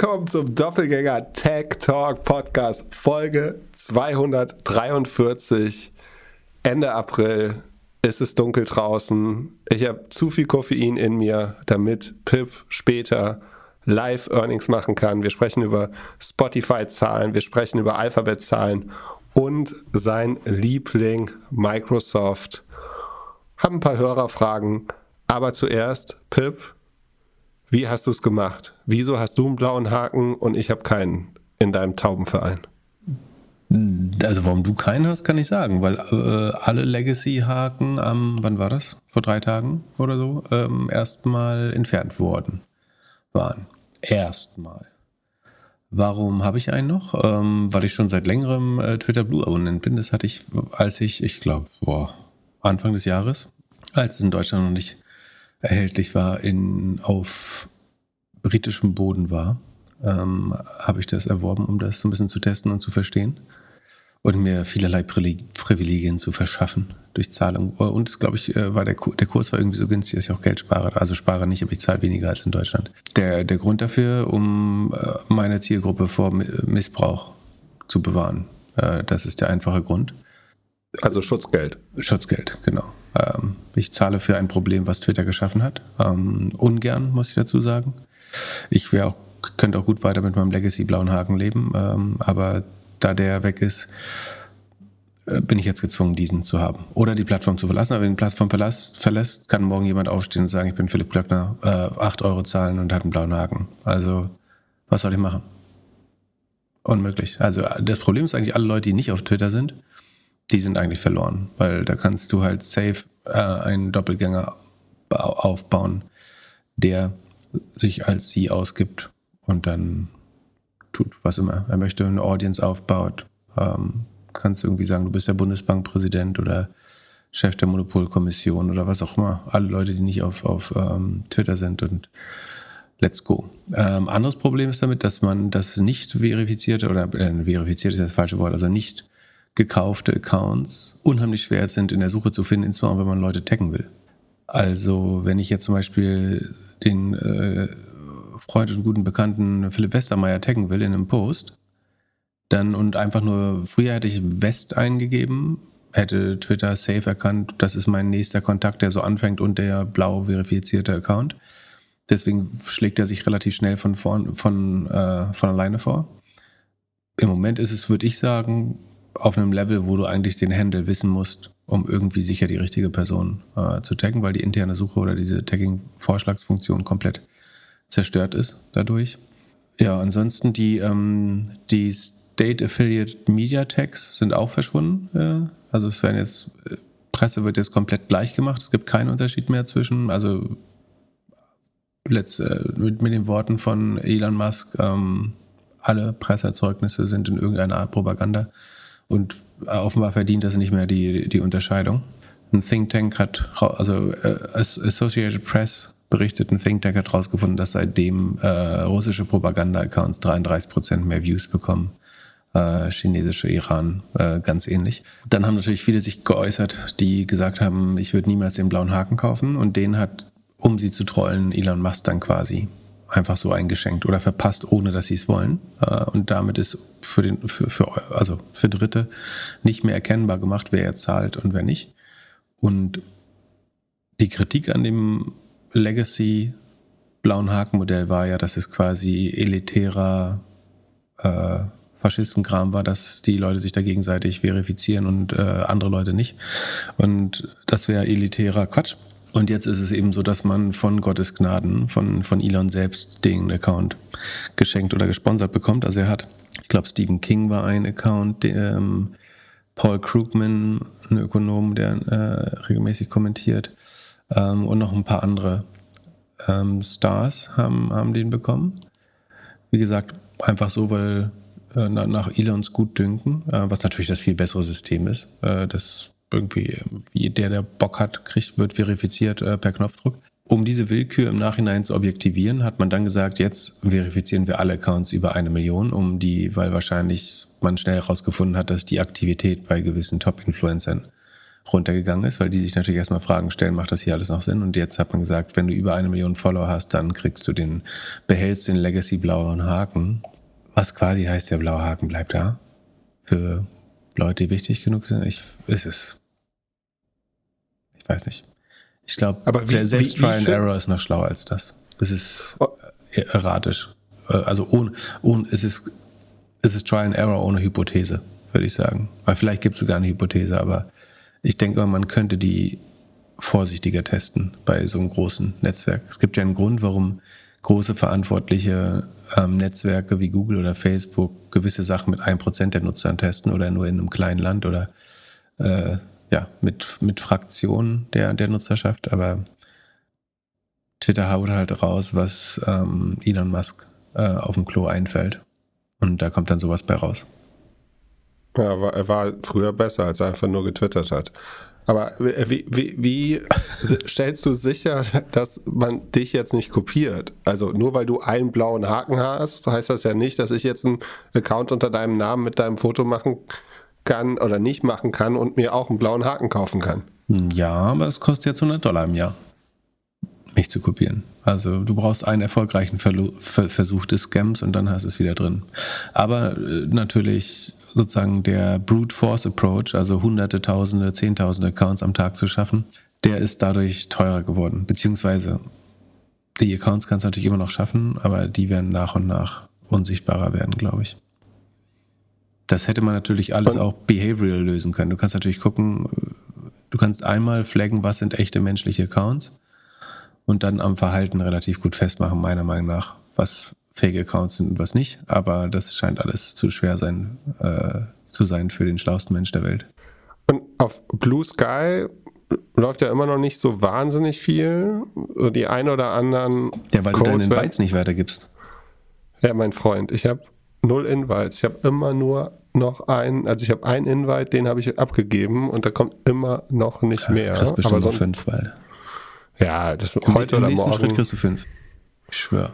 willkommen zum Doppelgänger Tech Talk Podcast, Folge 243. Ende April ist es dunkel draußen. Ich habe zu viel Koffein in mir, damit Pip später Live-Earnings machen kann. Wir sprechen über Spotify-Zahlen, wir sprechen über Alphabet-Zahlen und sein Liebling Microsoft. Haben ein paar Hörerfragen, aber zuerst, Pip, wie hast du es gemacht? Wieso hast du einen blauen Haken und ich habe keinen in deinem Taubenverein? Also warum du keinen hast, kann ich sagen, weil äh, alle Legacy-Haken am, wann war das? Vor drei Tagen oder so, ähm, erstmal entfernt worden waren. Erstmal. Warum habe ich einen noch? Ähm, weil ich schon seit längerem äh, Twitter Blue Abonnent bin. Das hatte ich, als ich, ich glaube, Anfang des Jahres, als es in Deutschland noch nicht erhältlich war, in, auf britischem Boden war, ähm, habe ich das erworben, um das so ein bisschen zu testen und zu verstehen und mir vielerlei Privilegien zu verschaffen durch Zahlung. Und glaube ich, äh, war der, der Kurs war irgendwie so günstig, dass ich auch Geld spare. Also spare nicht, aber ich zahle weniger als in Deutschland. Der, der Grund dafür, um äh, meine Zielgruppe vor Missbrauch zu bewahren. Äh, das ist der einfache Grund. Also Schutzgeld. Schutzgeld, genau. Ähm, ich zahle für ein Problem, was Twitter geschaffen hat. Ähm, ungern, muss ich dazu sagen. Ich auch, könnte auch gut weiter mit meinem Legacy-blauen Haken leben, ähm, aber da der weg ist, äh, bin ich jetzt gezwungen, diesen zu haben. Oder die Plattform zu verlassen. Aber wenn die Plattform verlässt, verlässt kann morgen jemand aufstehen und sagen, ich bin Philipp Klöckner, äh, 8 Euro zahlen und hat einen blauen Haken. Also, was soll ich machen? Unmöglich. Also, das Problem ist eigentlich, alle Leute, die nicht auf Twitter sind, die sind eigentlich verloren, weil da kannst du halt safe äh, einen Doppelgänger aufbauen, der sich als sie ausgibt und dann tut, was immer. Er möchte eine Audience aufbaut. Ähm, kannst irgendwie sagen, du bist der Bundesbankpräsident oder Chef der Monopolkommission oder was auch immer. Alle Leute, die nicht auf, auf ähm, Twitter sind und let's go. Ähm, anderes Problem ist damit, dass man das nicht verifizierte oder äh, verifiziert ist das falsche Wort, also nicht gekaufte Accounts unheimlich schwer sind in der Suche zu finden, insbesondere wenn man Leute taggen will. Also wenn ich jetzt zum Beispiel den äh, Freund und guten Bekannten Philipp Westermeier taggen will in einem Post, dann und einfach nur, früher hätte ich West eingegeben, hätte Twitter safe erkannt, das ist mein nächster Kontakt, der so anfängt und der blau verifizierte Account. Deswegen schlägt er sich relativ schnell von, von, von, äh, von alleine vor. Im Moment ist es, würde ich sagen, auf einem Level, wo du eigentlich den Handle wissen musst, um irgendwie sicher die richtige Person äh, zu taggen, weil die interne Suche oder diese Tagging-Vorschlagsfunktion komplett zerstört ist dadurch. Ja, ansonsten die, ähm, die State Affiliate Media Tags sind auch verschwunden. Ja. Also es werden jetzt, äh, Presse wird jetzt komplett gleich gemacht. Es gibt keinen Unterschied mehr zwischen, also letzt, äh, mit, mit den Worten von Elon Musk, ähm, alle Presseerzeugnisse sind in irgendeiner Art Propaganda. Und äh, offenbar verdient das nicht mehr die, die Unterscheidung. Ein Think Tank hat, also äh, Associated Press berichtet, ein Think Tank hat herausgefunden, dass seitdem äh, russische Propaganda-Accounts 33% mehr Views bekommen. Äh, chinesische Iran äh, ganz ähnlich. Dann haben natürlich viele sich geäußert, die gesagt haben, ich würde niemals den blauen Haken kaufen und den hat, um sie zu trollen, Elon Musk dann quasi einfach so eingeschenkt oder verpasst, ohne dass sie es wollen. Äh, und damit ist für, den, für, für, also für Dritte nicht mehr erkennbar gemacht, wer jetzt zahlt und wer nicht. Und die Kritik an dem Legacy blauen Hakenmodell war ja, dass es quasi elitärer äh, Faschistenkram war, dass die Leute sich da gegenseitig verifizieren und äh, andere Leute nicht. Und das wäre elitärer Quatsch. Und jetzt ist es eben so, dass man von Gottes Gnaden, von, von Elon selbst den Account geschenkt oder gesponsert bekommt. Also er hat, ich glaube, Stephen King war ein Account, ähm, Paul Krugman, ein Ökonom, der äh, regelmäßig kommentiert, ähm, und noch ein paar andere ähm, Stars haben, haben den bekommen. Wie gesagt, einfach so, weil äh, nach Elons Gutdünken, äh, was natürlich das viel bessere System ist. Äh, das irgendwie, wie der, der Bock hat, kriegt, wird verifiziert äh, per Knopfdruck. Um diese Willkür im Nachhinein zu objektivieren, hat man dann gesagt, jetzt verifizieren wir alle Accounts über eine Million, um die, weil wahrscheinlich man schnell herausgefunden hat, dass die Aktivität bei gewissen Top-Influencern runtergegangen ist, weil die sich natürlich erstmal Fragen stellen, macht das hier alles noch Sinn? Und jetzt hat man gesagt, wenn du über eine Million Follower hast, dann kriegst du den, behältst den Legacy blauen Haken. Was quasi heißt, der blaue Haken bleibt da. Für Leute, die wichtig genug sind. Ich, ist es. Ich weiß nicht. Ich glaube, selbst wie, Try and Error ist noch schlauer als das. Es ist oh. erratisch. Äh, also ohne, ohne, es ist, es ist Try and Error ohne Hypothese, würde ich sagen. Weil vielleicht gibt es sogar eine Hypothese, aber ich denke mal, man könnte die vorsichtiger testen bei so einem großen Netzwerk. Es gibt ja einen Grund, warum große verantwortliche ähm, Netzwerke wie Google oder Facebook gewisse Sachen mit 1% der Nutzer testen oder nur in einem kleinen Land oder äh, ja, mit, mit Fraktionen der, der Nutzerschaft. Aber Twitter haut halt raus, was ähm, Elon Musk äh, auf dem Klo einfällt. Und da kommt dann sowas bei raus. Ja, er war früher besser, als er einfach nur getwittert hat. Aber wie, wie, wie stellst du sicher, dass man dich jetzt nicht kopiert? Also nur weil du einen blauen Haken hast, heißt das ja nicht, dass ich jetzt einen Account unter deinem Namen mit deinem Foto machen kann oder nicht machen kann und mir auch einen blauen Haken kaufen kann. Ja, aber es kostet jetzt 100 Dollar im Jahr, mich zu kopieren. Also du brauchst einen erfolgreichen Versuch des Scams und dann hast du es wieder drin. Aber äh, natürlich sozusagen der Brute Force Approach, also hunderte, tausende, zehntausende Accounts am Tag zu schaffen, der ist dadurch teurer geworden. Beziehungsweise die Accounts kannst du natürlich immer noch schaffen, aber die werden nach und nach unsichtbarer werden, glaube ich. Das hätte man natürlich alles auch behavioral lösen können. Du kannst natürlich gucken, du kannst einmal flaggen, was sind echte menschliche Accounts und dann am Verhalten relativ gut festmachen, meiner Meinung nach, was Fake-Accounts sind und was nicht. Aber das scheint alles zu schwer sein, äh, zu sein für den schlauesten Mensch der Welt. Und auf Blue Sky läuft ja immer noch nicht so wahnsinnig viel. Die ein oder anderen. Ja, weil Codes du deinen Invites nicht weitergibst. Ja, mein Freund, ich habe null Invites. Ich habe immer nur noch einen, also ich habe einen Invite, den habe ich abgegeben und da kommt immer noch nicht ja, mehr. Kriegst bestimmt Aber so fünf, weil. Ja, das heute oder morgen. Schritt kriegst du fünf. Ich schwöre.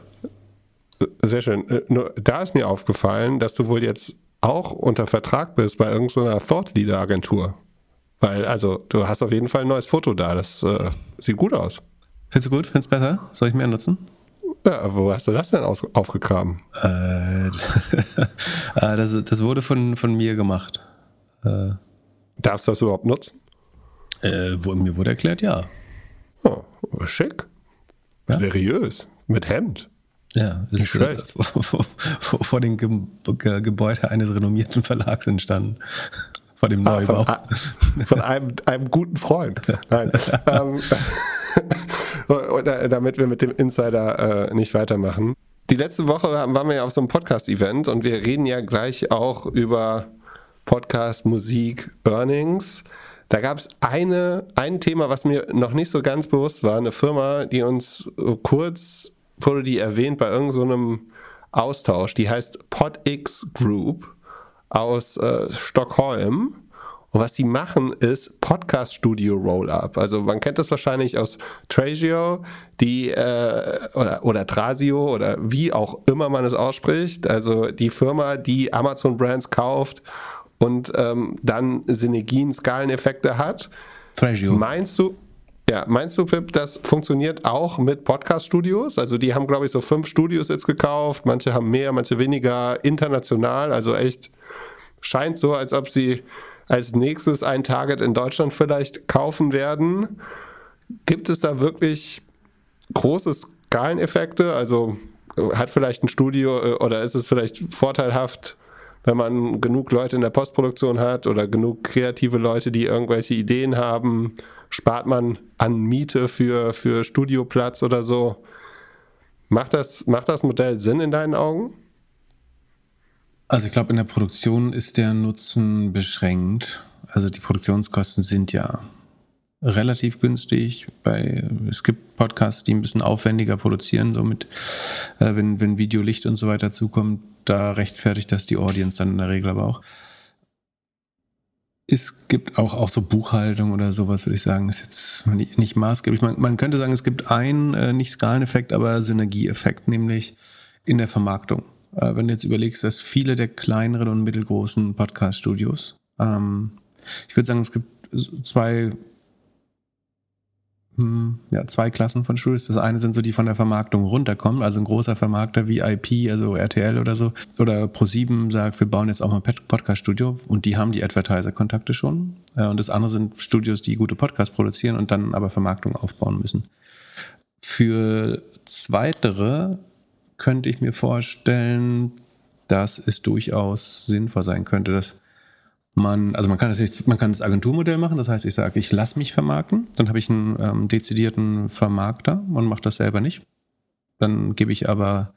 Sehr schön. Äh, nur da ist mir aufgefallen, dass du wohl jetzt auch unter Vertrag bist bei irgendeiner Thought Leader Agentur. Weil, also, du hast auf jeden Fall ein neues Foto da. Das äh, sieht gut aus. Findest du gut? Findest du besser? Soll ich mehr nutzen? Ja, wo hast du das denn aus, aufgegraben? Äh, ah, das, das, wurde von, von mir gemacht. Äh, Darfst du das überhaupt nutzen? Äh, wo, mir wurde erklärt, ja. Oh, schick. Ja? Seriös. Mit Hemd. Ja, ist äh, vor, vor, vor dem Ge Ge Gebäude eines renommierten Verlags entstanden. vor dem Neubau. Ah, von, von einem, einem guten Freund. Nein. ähm, damit wir mit dem Insider äh, nicht weitermachen. Die letzte Woche waren wir ja auf so einem Podcast-Event und wir reden ja gleich auch über Podcast, Musik, Earnings. Da gab es eine, ein Thema, was mir noch nicht so ganz bewusst war. Eine Firma, die uns kurz wurde die erwähnt bei irgendeinem so Austausch. Die heißt PodX Group aus äh, Stockholm. Und was die machen, ist Podcast Studio Rollup. Also man kennt das wahrscheinlich aus Trasio, die äh, oder, oder Trasio oder wie auch immer man es ausspricht. Also die Firma, die Amazon Brands kauft und ähm, dann Synergien, Skaleneffekte hat. Trasio. Meinst du? Ja, meinst du, Pip, das funktioniert auch mit Podcast-Studios? Also die haben, glaube ich, so fünf Studios jetzt gekauft. Manche haben mehr, manche weniger. International, also echt scheint so, als ob sie als nächstes ein Target in Deutschland vielleicht kaufen werden. Gibt es da wirklich große Skaleneffekte? Also hat vielleicht ein Studio äh, oder ist es vielleicht vorteilhaft, wenn man genug Leute in der Postproduktion hat oder genug kreative Leute, die irgendwelche Ideen haben? Spart man an Miete für, für Studioplatz oder so. Macht das, macht das Modell Sinn in deinen Augen? Also ich glaube, in der Produktion ist der Nutzen beschränkt. Also die Produktionskosten sind ja relativ günstig. Bei, es gibt Podcasts, die ein bisschen aufwendiger produzieren, somit, äh, wenn, wenn Video, Licht und so weiter zukommt, da rechtfertigt das die Audience dann in der Regel aber auch. Es gibt auch, auch so Buchhaltung oder sowas, würde ich sagen, ist jetzt nicht, nicht maßgeblich. Man, man, könnte sagen, es gibt einen, äh, nicht Skaleneffekt, aber Synergieeffekt, nämlich in der Vermarktung. Äh, wenn du jetzt überlegst, dass viele der kleineren und mittelgroßen Podcast-Studios, ähm, ich würde sagen, es gibt zwei ja, zwei Klassen von Studios. Das eine sind so, die von der Vermarktung runterkommen, also ein großer Vermarkter wie IP, also RTL oder so, oder Pro7 sagt, wir bauen jetzt auch mal ein Podcast-Studio und die haben die Advertiser-Kontakte schon. Und das andere sind Studios, die gute Podcasts produzieren und dann aber Vermarktung aufbauen müssen. Für zweitere könnte ich mir vorstellen, dass es durchaus sinnvoll sein könnte, dass man, also man kann das jetzt, man kann das Agenturmodell machen, das heißt, ich sage, ich lasse mich vermarkten, dann habe ich einen ähm, dezidierten Vermarkter und mache das selber nicht. Dann gebe ich aber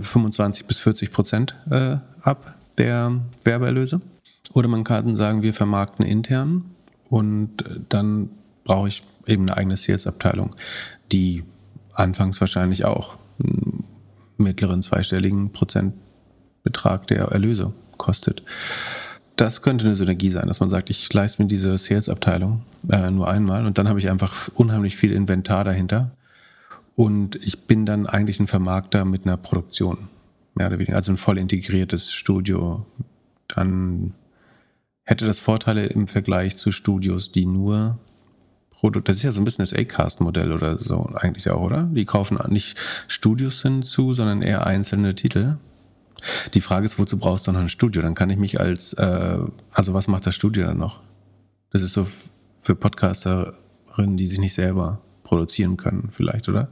25 bis 40 Prozent äh, ab der Werbeerlöse. Oder man kann sagen, wir vermarkten intern und dann brauche ich eben eine eigene Sales-Abteilung, die anfangs wahrscheinlich auch einen mittleren zweistelligen Prozentbetrag der Erlöse kostet. Das könnte eine Synergie sein, dass man sagt, ich leiste mir diese Sales-Abteilung äh, nur einmal und dann habe ich einfach unheimlich viel Inventar dahinter und ich bin dann eigentlich ein Vermarkter mit einer Produktion, mehr oder weniger, also ein voll integriertes Studio. Dann hätte das Vorteile im Vergleich zu Studios, die nur Produkt, das ist ja so ein bisschen das A-Cast-Modell oder so eigentlich auch, oder? Die kaufen nicht Studios hinzu, sondern eher einzelne Titel. Die Frage ist, wozu brauchst du noch ein Studio? Dann kann ich mich als, äh, also was macht das Studio dann noch? Das ist so für Podcasterinnen, die sich nicht selber produzieren können, vielleicht, oder?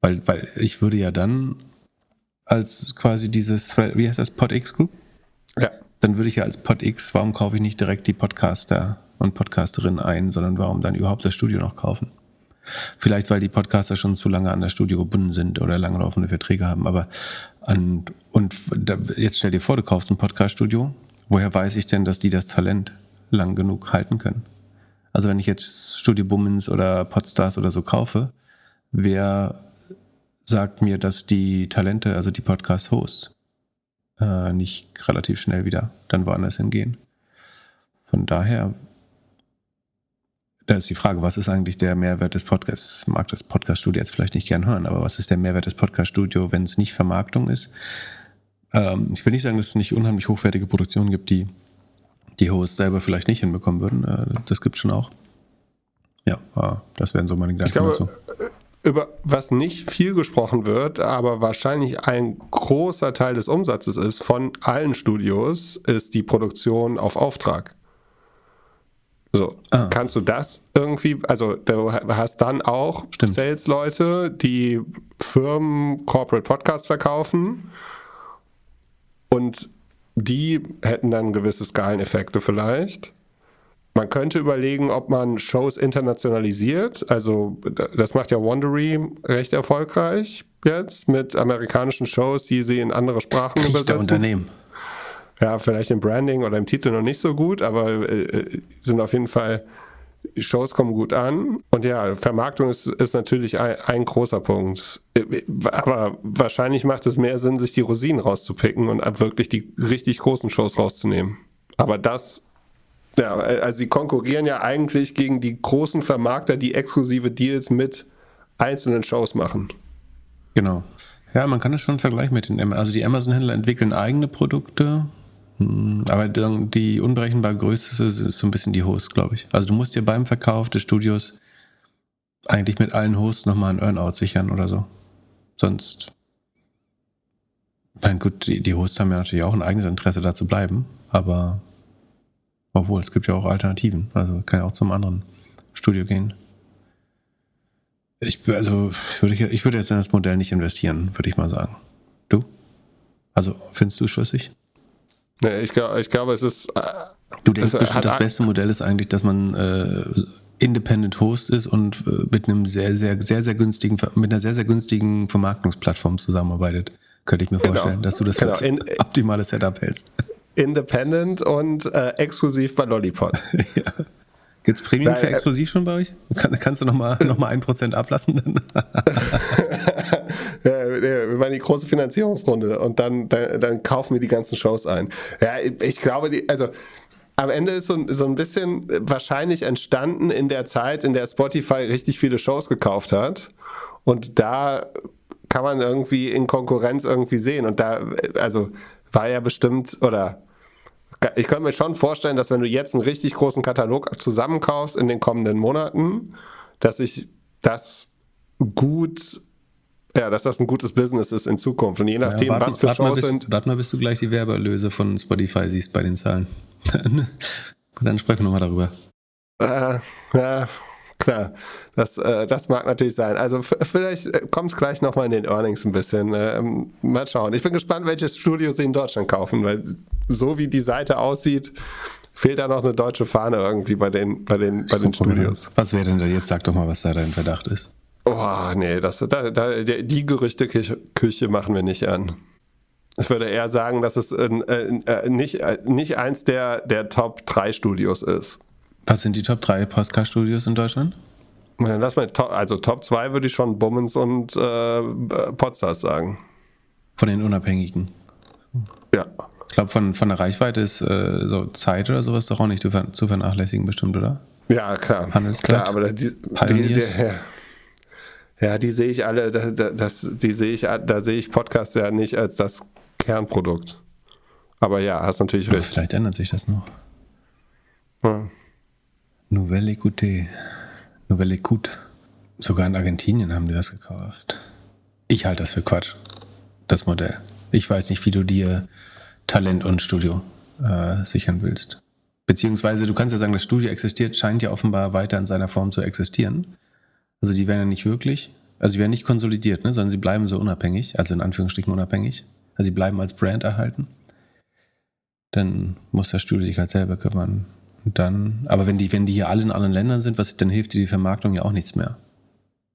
Weil, weil ich würde ja dann als quasi dieses, wie heißt das, PodX Group? Ja. Dann würde ich ja als PodX, warum kaufe ich nicht direkt die Podcaster und Podcasterinnen ein, sondern warum dann überhaupt das Studio noch kaufen? Vielleicht, weil die Podcaster schon zu lange an das Studio gebunden sind oder lange laufende Verträge haben. Aber an, und da, jetzt stell dir vor, du kaufst ein Podcaststudio. Woher weiß ich denn, dass die das Talent lang genug halten können? Also wenn ich jetzt Studio Bummens oder Podstars oder so kaufe, wer sagt mir, dass die Talente, also die Podcast-Hosts, äh, nicht relativ schnell wieder dann woanders hingehen? Von daher da ist die Frage, was ist eigentlich der Mehrwert des Podcasts? Ich mag das Podcast-Studio jetzt vielleicht nicht gern hören, aber was ist der Mehrwert des Podcast-Studio, wenn es nicht Vermarktung ist? Ähm, ich will nicht sagen, dass es nicht unheimlich hochwertige Produktionen gibt, die die Hosts selber vielleicht nicht hinbekommen würden. Äh, das gibt es schon auch. Ja, äh, das wären so meine Gedanken glaube, dazu. Äh, über was nicht viel gesprochen wird, aber wahrscheinlich ein großer Teil des Umsatzes ist von allen Studios, ist die Produktion auf Auftrag. So, ah. kannst du das irgendwie, also du hast dann auch Sales-Leute, die Firmen Corporate Podcasts verkaufen und die hätten dann gewisse Skaleneffekte vielleicht. Man könnte überlegen, ob man Shows internationalisiert. Also das macht ja Wondery recht erfolgreich jetzt mit amerikanischen Shows, die sie in andere Sprachen übersetzen. Unternehmen ja, vielleicht im Branding oder im Titel noch nicht so gut, aber äh, sind auf jeden Fall, Shows kommen gut an. Und ja, Vermarktung ist, ist natürlich ein, ein, großer Punkt. Aber wahrscheinlich macht es mehr Sinn, sich die Rosinen rauszupicken und wirklich die richtig großen Shows rauszunehmen. Aber das, ja, also sie konkurrieren ja eigentlich gegen die großen Vermarkter, die exklusive Deals mit einzelnen Shows machen. Genau. Ja, man kann das schon vergleichen mit den, also die Amazon-Händler entwickeln eigene Produkte hm, aber die unberechenbar größte ist so ein bisschen die Host, glaube ich. Also du musst dir beim Verkauf des Studios eigentlich mit allen Hosts nochmal ein Earnout sichern oder so. Sonst. Nein, gut, die, die Hosts haben ja natürlich auch ein eigenes Interesse da zu bleiben, aber obwohl, es gibt ja auch Alternativen. Also kann ja auch zum anderen Studio gehen. Ich, also, würde ich, ich würde jetzt in das Modell nicht investieren, würde ich mal sagen. Du? Also, findest du schlüssig? Nee, ich, glaub, ich glaube, es ist. Äh, du denkst bestimmt, das beste Modell ist eigentlich, dass man äh, Independent Host ist und äh, mit einem sehr, sehr, sehr, sehr günstigen, mit einer sehr, sehr günstigen Vermarktungsplattform zusammenarbeitet. Könnte ich mir genau. vorstellen, genau. dass du das genau. für das optimale Setup hältst. Independent und äh, exklusiv bei Lollipop. ja. Gibt es Premium Nein, für äh, exklusiv schon bei euch? Kann, kannst du nochmal noch mal ein Prozent ablassen? wir machen die große Finanzierungsrunde und dann, dann, dann, kaufen wir die ganzen Shows ein. Ja, ich glaube, die, also am Ende ist so, so ein bisschen wahrscheinlich entstanden in der Zeit, in der Spotify richtig viele Shows gekauft hat. Und da kann man irgendwie in Konkurrenz irgendwie sehen. Und da, also war ja bestimmt, oder ich könnte mir schon vorstellen, dass wenn du jetzt einen richtig großen Katalog zusammenkaufst in den kommenden Monaten, dass ich das gut, ja, dass das ein gutes Business ist in Zukunft. Und je nachdem, ja, wart, was für Shows bis, sind. Warte mal, bis du gleich die Werbeerlöse von Spotify siehst bei den Zahlen. dann sprechen wir nochmal darüber. Äh, ja, klar. Das, äh, das mag natürlich sein. Also vielleicht äh, kommt es gleich nochmal in den Earnings ein bisschen. Ähm, mal schauen. Ich bin gespannt, welches Studio sie in Deutschland kaufen, weil so wie die Seite aussieht, fehlt da noch eine deutsche Fahne irgendwie bei den, bei den, bei den Studios. Was wäre denn da jetzt? Sag doch mal, was da dein Verdacht ist. Oh, nee, das, da, da, die Gerüchteküche machen wir nicht an. Ich würde eher sagen, dass es äh, äh, nicht, äh, nicht eins der, der Top 3 Studios ist. Was sind die Top 3 Podcast-Studios in Deutschland? Lass mal, also Top 2 würde ich schon Bummens und äh, Podstars sagen. Von den Unabhängigen? Ja. Ich glaube, von, von der Reichweite ist äh, so Zeit oder sowas doch auch nicht zu, vernachlässigen, bestimmt, oder? Ja, klar. Handelsblatt, klar, aber die, die, die, ja. ja, die sehe ich alle, das, das, die sehe ich, da sehe ich Podcasts ja nicht als das Kernprodukt. Aber ja, hast natürlich recht. Vielleicht ändert sich das noch. Ja. Nouvelle Écoute. Nouvelle Écoute. Sogar in Argentinien haben die das gekauft. Ich halte das für Quatsch, das Modell. Ich weiß nicht, wie du dir Talent und Studio äh, sichern willst. Beziehungsweise, du kannst ja sagen, das Studio existiert, scheint ja offenbar weiter in seiner Form zu existieren. Also die werden ja nicht wirklich, also die werden nicht konsolidiert, ne, sondern sie bleiben so unabhängig, also in Anführungsstrichen unabhängig. Also sie bleiben als Brand erhalten. Dann muss das Studio sich halt selber kümmern. Und dann, aber wenn die, wenn die hier alle in anderen Ländern sind, was, dann hilft dir die Vermarktung ja auch nichts mehr.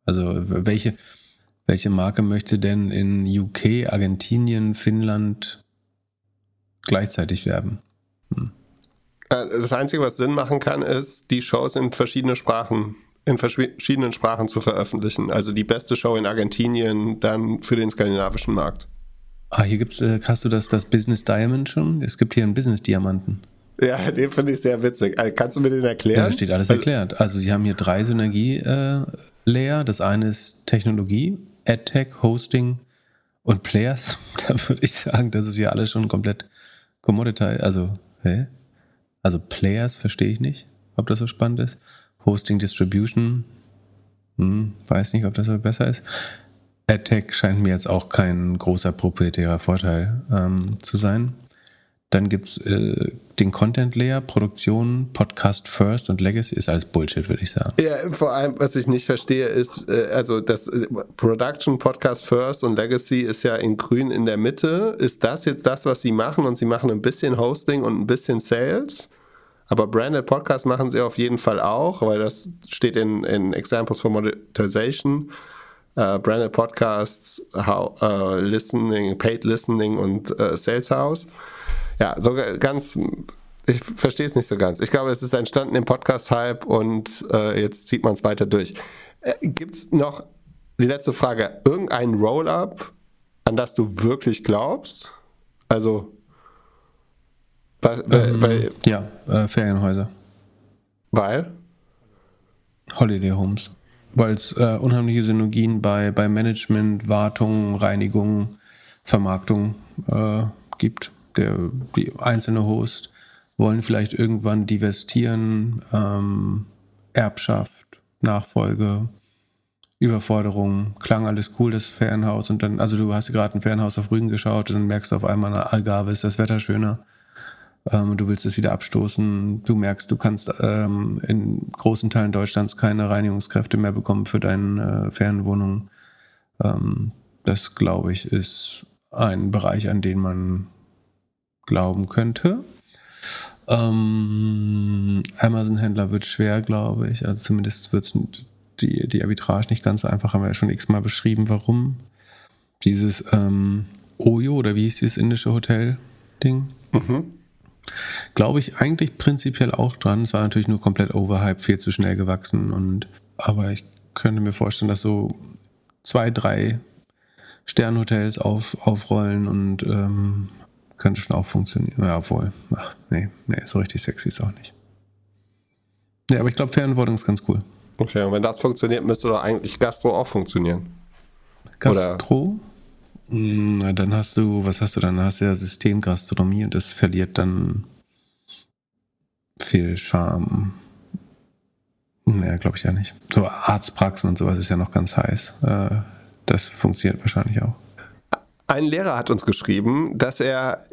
Also welche, welche Marke möchte denn in UK, Argentinien, Finnland gleichzeitig werben? Hm. Äh, das Einzige, was Sinn machen kann, ist, die Shows in verschiedene Sprachen, in verschiedenen Sprachen zu veröffentlichen. Also die beste Show in Argentinien dann für den skandinavischen Markt. Ah, hier gibt's, äh, hast du das, das Business Diamond schon? Es gibt hier einen Business Diamanten. Ja, den finde ich sehr witzig. Äh, kannst du mir den erklären? Ja, da steht alles erklärt. Also sie haben hier drei Synergie-Layer. Äh, das eine ist Technologie, AdTech, Hosting und Players. Da würde ich sagen, das ist ja alles schon komplett commoditized. Also, hä? Also Players verstehe ich nicht, ob das so spannend ist. Hosting, Distribution, hm, weiß nicht, ob das so besser ist. AdTech scheint mir jetzt auch kein großer proprietärer Vorteil ähm, zu sein. Dann gibt es äh, den Content Layer, Produktion, Podcast First und Legacy ist alles Bullshit, würde ich sagen. Ja, vor allem, was ich nicht verstehe, ist, äh, also das äh, Production, Podcast First und Legacy ist ja in grün in der Mitte. Ist das jetzt das, was sie machen? Und sie machen ein bisschen Hosting und ein bisschen Sales? Aber Branded Podcast machen sie auf jeden Fall auch, weil das steht in, in Examples for Monetization. Uh, branded Podcasts, how, uh, Listening, Paid Listening und uh, Sales House. Ja, so ganz, ich verstehe es nicht so ganz. Ich glaube, es ist entstanden im Podcast-Hype und äh, jetzt zieht man es weiter durch. Äh, Gibt es noch, die letzte Frage, irgendein Roll-Up, an das du wirklich glaubst? Also, bei, ähm, bei, ja, äh, Ferienhäuser. Weil? Holiday Homes. Weil es äh, unheimliche Synergien bei, bei Management, Wartung, Reinigung, Vermarktung äh, gibt der, die einzelne Host wollen vielleicht irgendwann divestieren, ähm, Erbschaft, Nachfolge, Überforderung, klang alles cool, das Ferienhaus und dann, also du hast gerade ein Ferienhaus auf Rügen geschaut und dann merkst du auf einmal, na, Algarve ist das Wetter schöner ähm, du willst es wieder abstoßen, du merkst, du kannst ähm, in großen Teilen Deutschlands keine Reinigungskräfte mehr bekommen für deine äh, Ferienwohnung. Ähm, das, glaube ich, ist ein Bereich, an den man glauben könnte. Ähm, Amazon-Händler wird schwer, glaube ich. Also zumindest wird die, die Arbitrage nicht ganz so einfach, haben wir ja schon x-mal beschrieben, warum. Dieses ähm, Oyo oder wie hieß dieses indische Hotel-Ding? Mhm. Glaube ich eigentlich prinzipiell auch dran. Es war natürlich nur komplett overhyped, viel zu schnell gewachsen. Und, aber ich könnte mir vorstellen, dass so zwei, drei Sternhotels auf, aufrollen und ähm, könnte schon auch funktionieren. Ja, obwohl, ach, nee, nee, so richtig sexy ist auch nicht. Ja, aber ich glaube, Fernwortung ist ganz cool. Okay, und wenn das funktioniert, müsste doch eigentlich Gastro auch funktionieren. Gastro? Hm, na, dann hast du, was hast du dann? Hast du ja Systemgastronomie und das verliert dann viel Charme. Naja, glaube ich ja nicht. So Arztpraxen und sowas ist ja noch ganz heiß. Äh, das funktioniert wahrscheinlich auch. Ein Lehrer hat uns geschrieben, dass er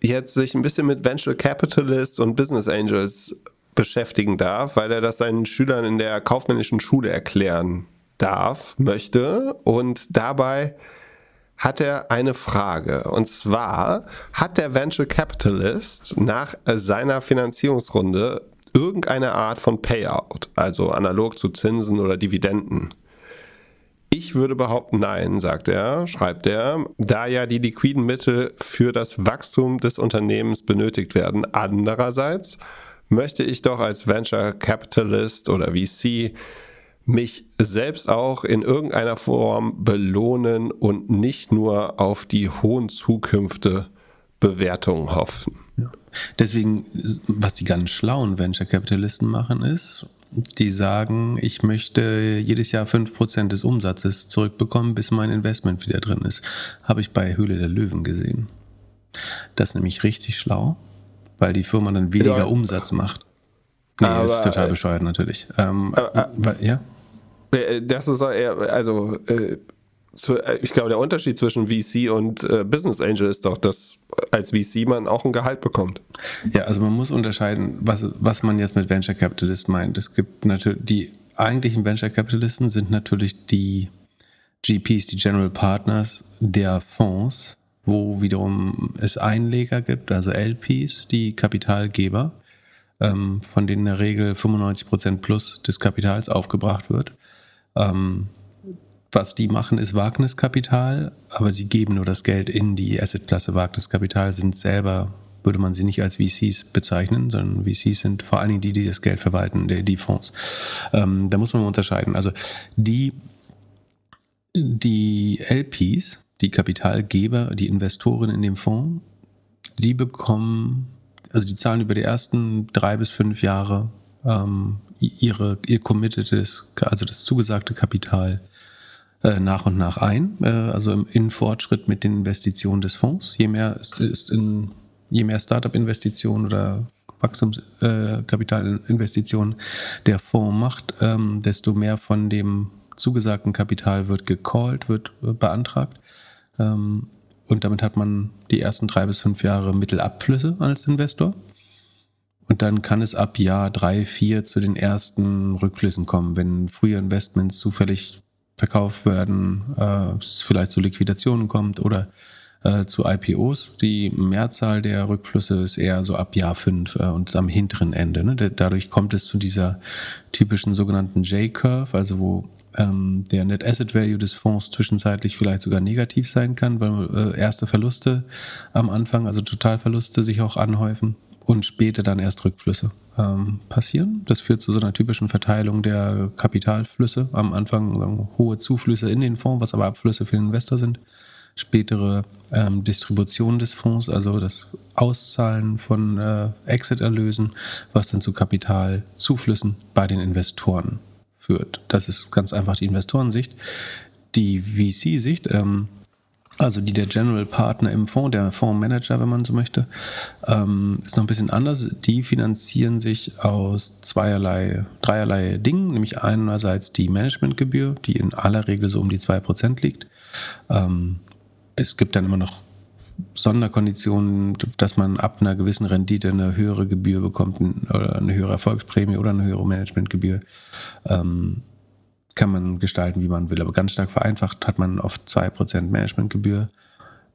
jetzt sich ein bisschen mit Venture Capitalists und Business Angels beschäftigen darf, weil er das seinen Schülern in der kaufmännischen Schule erklären darf, möchte. Und dabei hat er eine Frage. Und zwar hat der Venture Capitalist nach seiner Finanzierungsrunde irgendeine Art von Payout, also analog zu Zinsen oder Dividenden. Ich würde behaupten, nein, sagt er, schreibt er, da ja die liquiden Mittel für das Wachstum des Unternehmens benötigt werden. Andererseits möchte ich doch als Venture Capitalist oder VC mich selbst auch in irgendeiner Form belohnen und nicht nur auf die hohen Zukünfte Bewertungen hoffen. Ja. Deswegen, was die ganz schlauen Venture Capitalisten machen, ist, die sagen, ich möchte jedes Jahr 5% des Umsatzes zurückbekommen, bis mein Investment wieder drin ist. Habe ich bei Höhle der Löwen gesehen. Das ist nämlich richtig schlau, weil die Firma dann weniger ja. Umsatz macht. Nee, aber, das ist total äh, bescheuert natürlich. Ähm, aber, ja? Äh, das ist eher, also äh, äh, ich glaube, der Unterschied zwischen VC und äh, Business Angel ist doch, dass als VC man auch ein Gehalt bekommt. Ja, also man muss unterscheiden, was, was man jetzt mit Venture Capitalist meint. Es gibt natürlich, die eigentlichen Venture Capitalisten sind natürlich die GPs, die General Partners der Fonds, wo wiederum es Einleger gibt, also LPs, die Kapitalgeber, ähm, von denen in der Regel 95% plus des Kapitals aufgebracht wird. Ähm, was die machen, ist Wagniskapital, aber sie geben nur das Geld in die Assetklasse Wagniskapital, sind selber, würde man sie nicht als VCs bezeichnen, sondern VCs sind vor allen Dingen die, die das Geld verwalten, die, die Fonds. Ähm, da muss man unterscheiden. Also die, die LPs, die Kapitalgeber, die Investoren in dem Fonds, die bekommen, also die zahlen über die ersten drei bis fünf Jahre ähm, ihre, ihr committedes, also das zugesagte Kapital äh, nach und nach ein, äh, also im, in Fortschritt mit den Investitionen des Fonds. Je mehr ist, ist in, je mehr Startup-Investitionen oder Wachstumskapitalinvestitionen der Fonds macht, ähm, desto mehr von dem zugesagten Kapital wird gecallt, wird äh, beantragt. Ähm, und damit hat man die ersten drei bis fünf Jahre Mittelabflüsse als Investor. Und dann kann es ab Jahr drei, vier zu den ersten Rückflüssen kommen, wenn frühe Investments zufällig verkauft werden, äh, es vielleicht zu Liquidationen kommt oder äh, zu IPOs. Die Mehrzahl der Rückflüsse ist eher so ab Jahr 5 äh, und am hinteren Ende. Ne? Dadurch kommt es zu dieser typischen sogenannten J-Curve, also wo ähm, der Net Asset Value des Fonds zwischenzeitlich vielleicht sogar negativ sein kann, weil äh, erste Verluste am Anfang, also Totalverluste sich auch anhäufen und später dann erst Rückflüsse ähm, passieren. Das führt zu so einer typischen Verteilung der Kapitalflüsse. Am Anfang sagen, hohe Zuflüsse in den Fonds, was aber Abflüsse für den Investor sind. Spätere ähm, Distribution des Fonds, also das Auszahlen von äh, Exit-Erlösen, was dann zu Kapitalzuflüssen bei den Investoren führt. Das ist ganz einfach die Investorensicht. Die VC-Sicht ähm, also die der General Partner im Fonds, der Fondsmanager, wenn man so möchte, ähm, ist noch ein bisschen anders. Die finanzieren sich aus zweierlei, dreierlei Dingen, nämlich einerseits die Managementgebühr, die in aller Regel so um die 2% liegt. Ähm, es gibt dann immer noch Sonderkonditionen, dass man ab einer gewissen Rendite eine höhere Gebühr bekommt, oder eine höhere Erfolgsprämie oder eine höhere Managementgebühr. Ähm, kann man gestalten, wie man will. Aber ganz stark vereinfacht hat man oft 2% Managementgebühr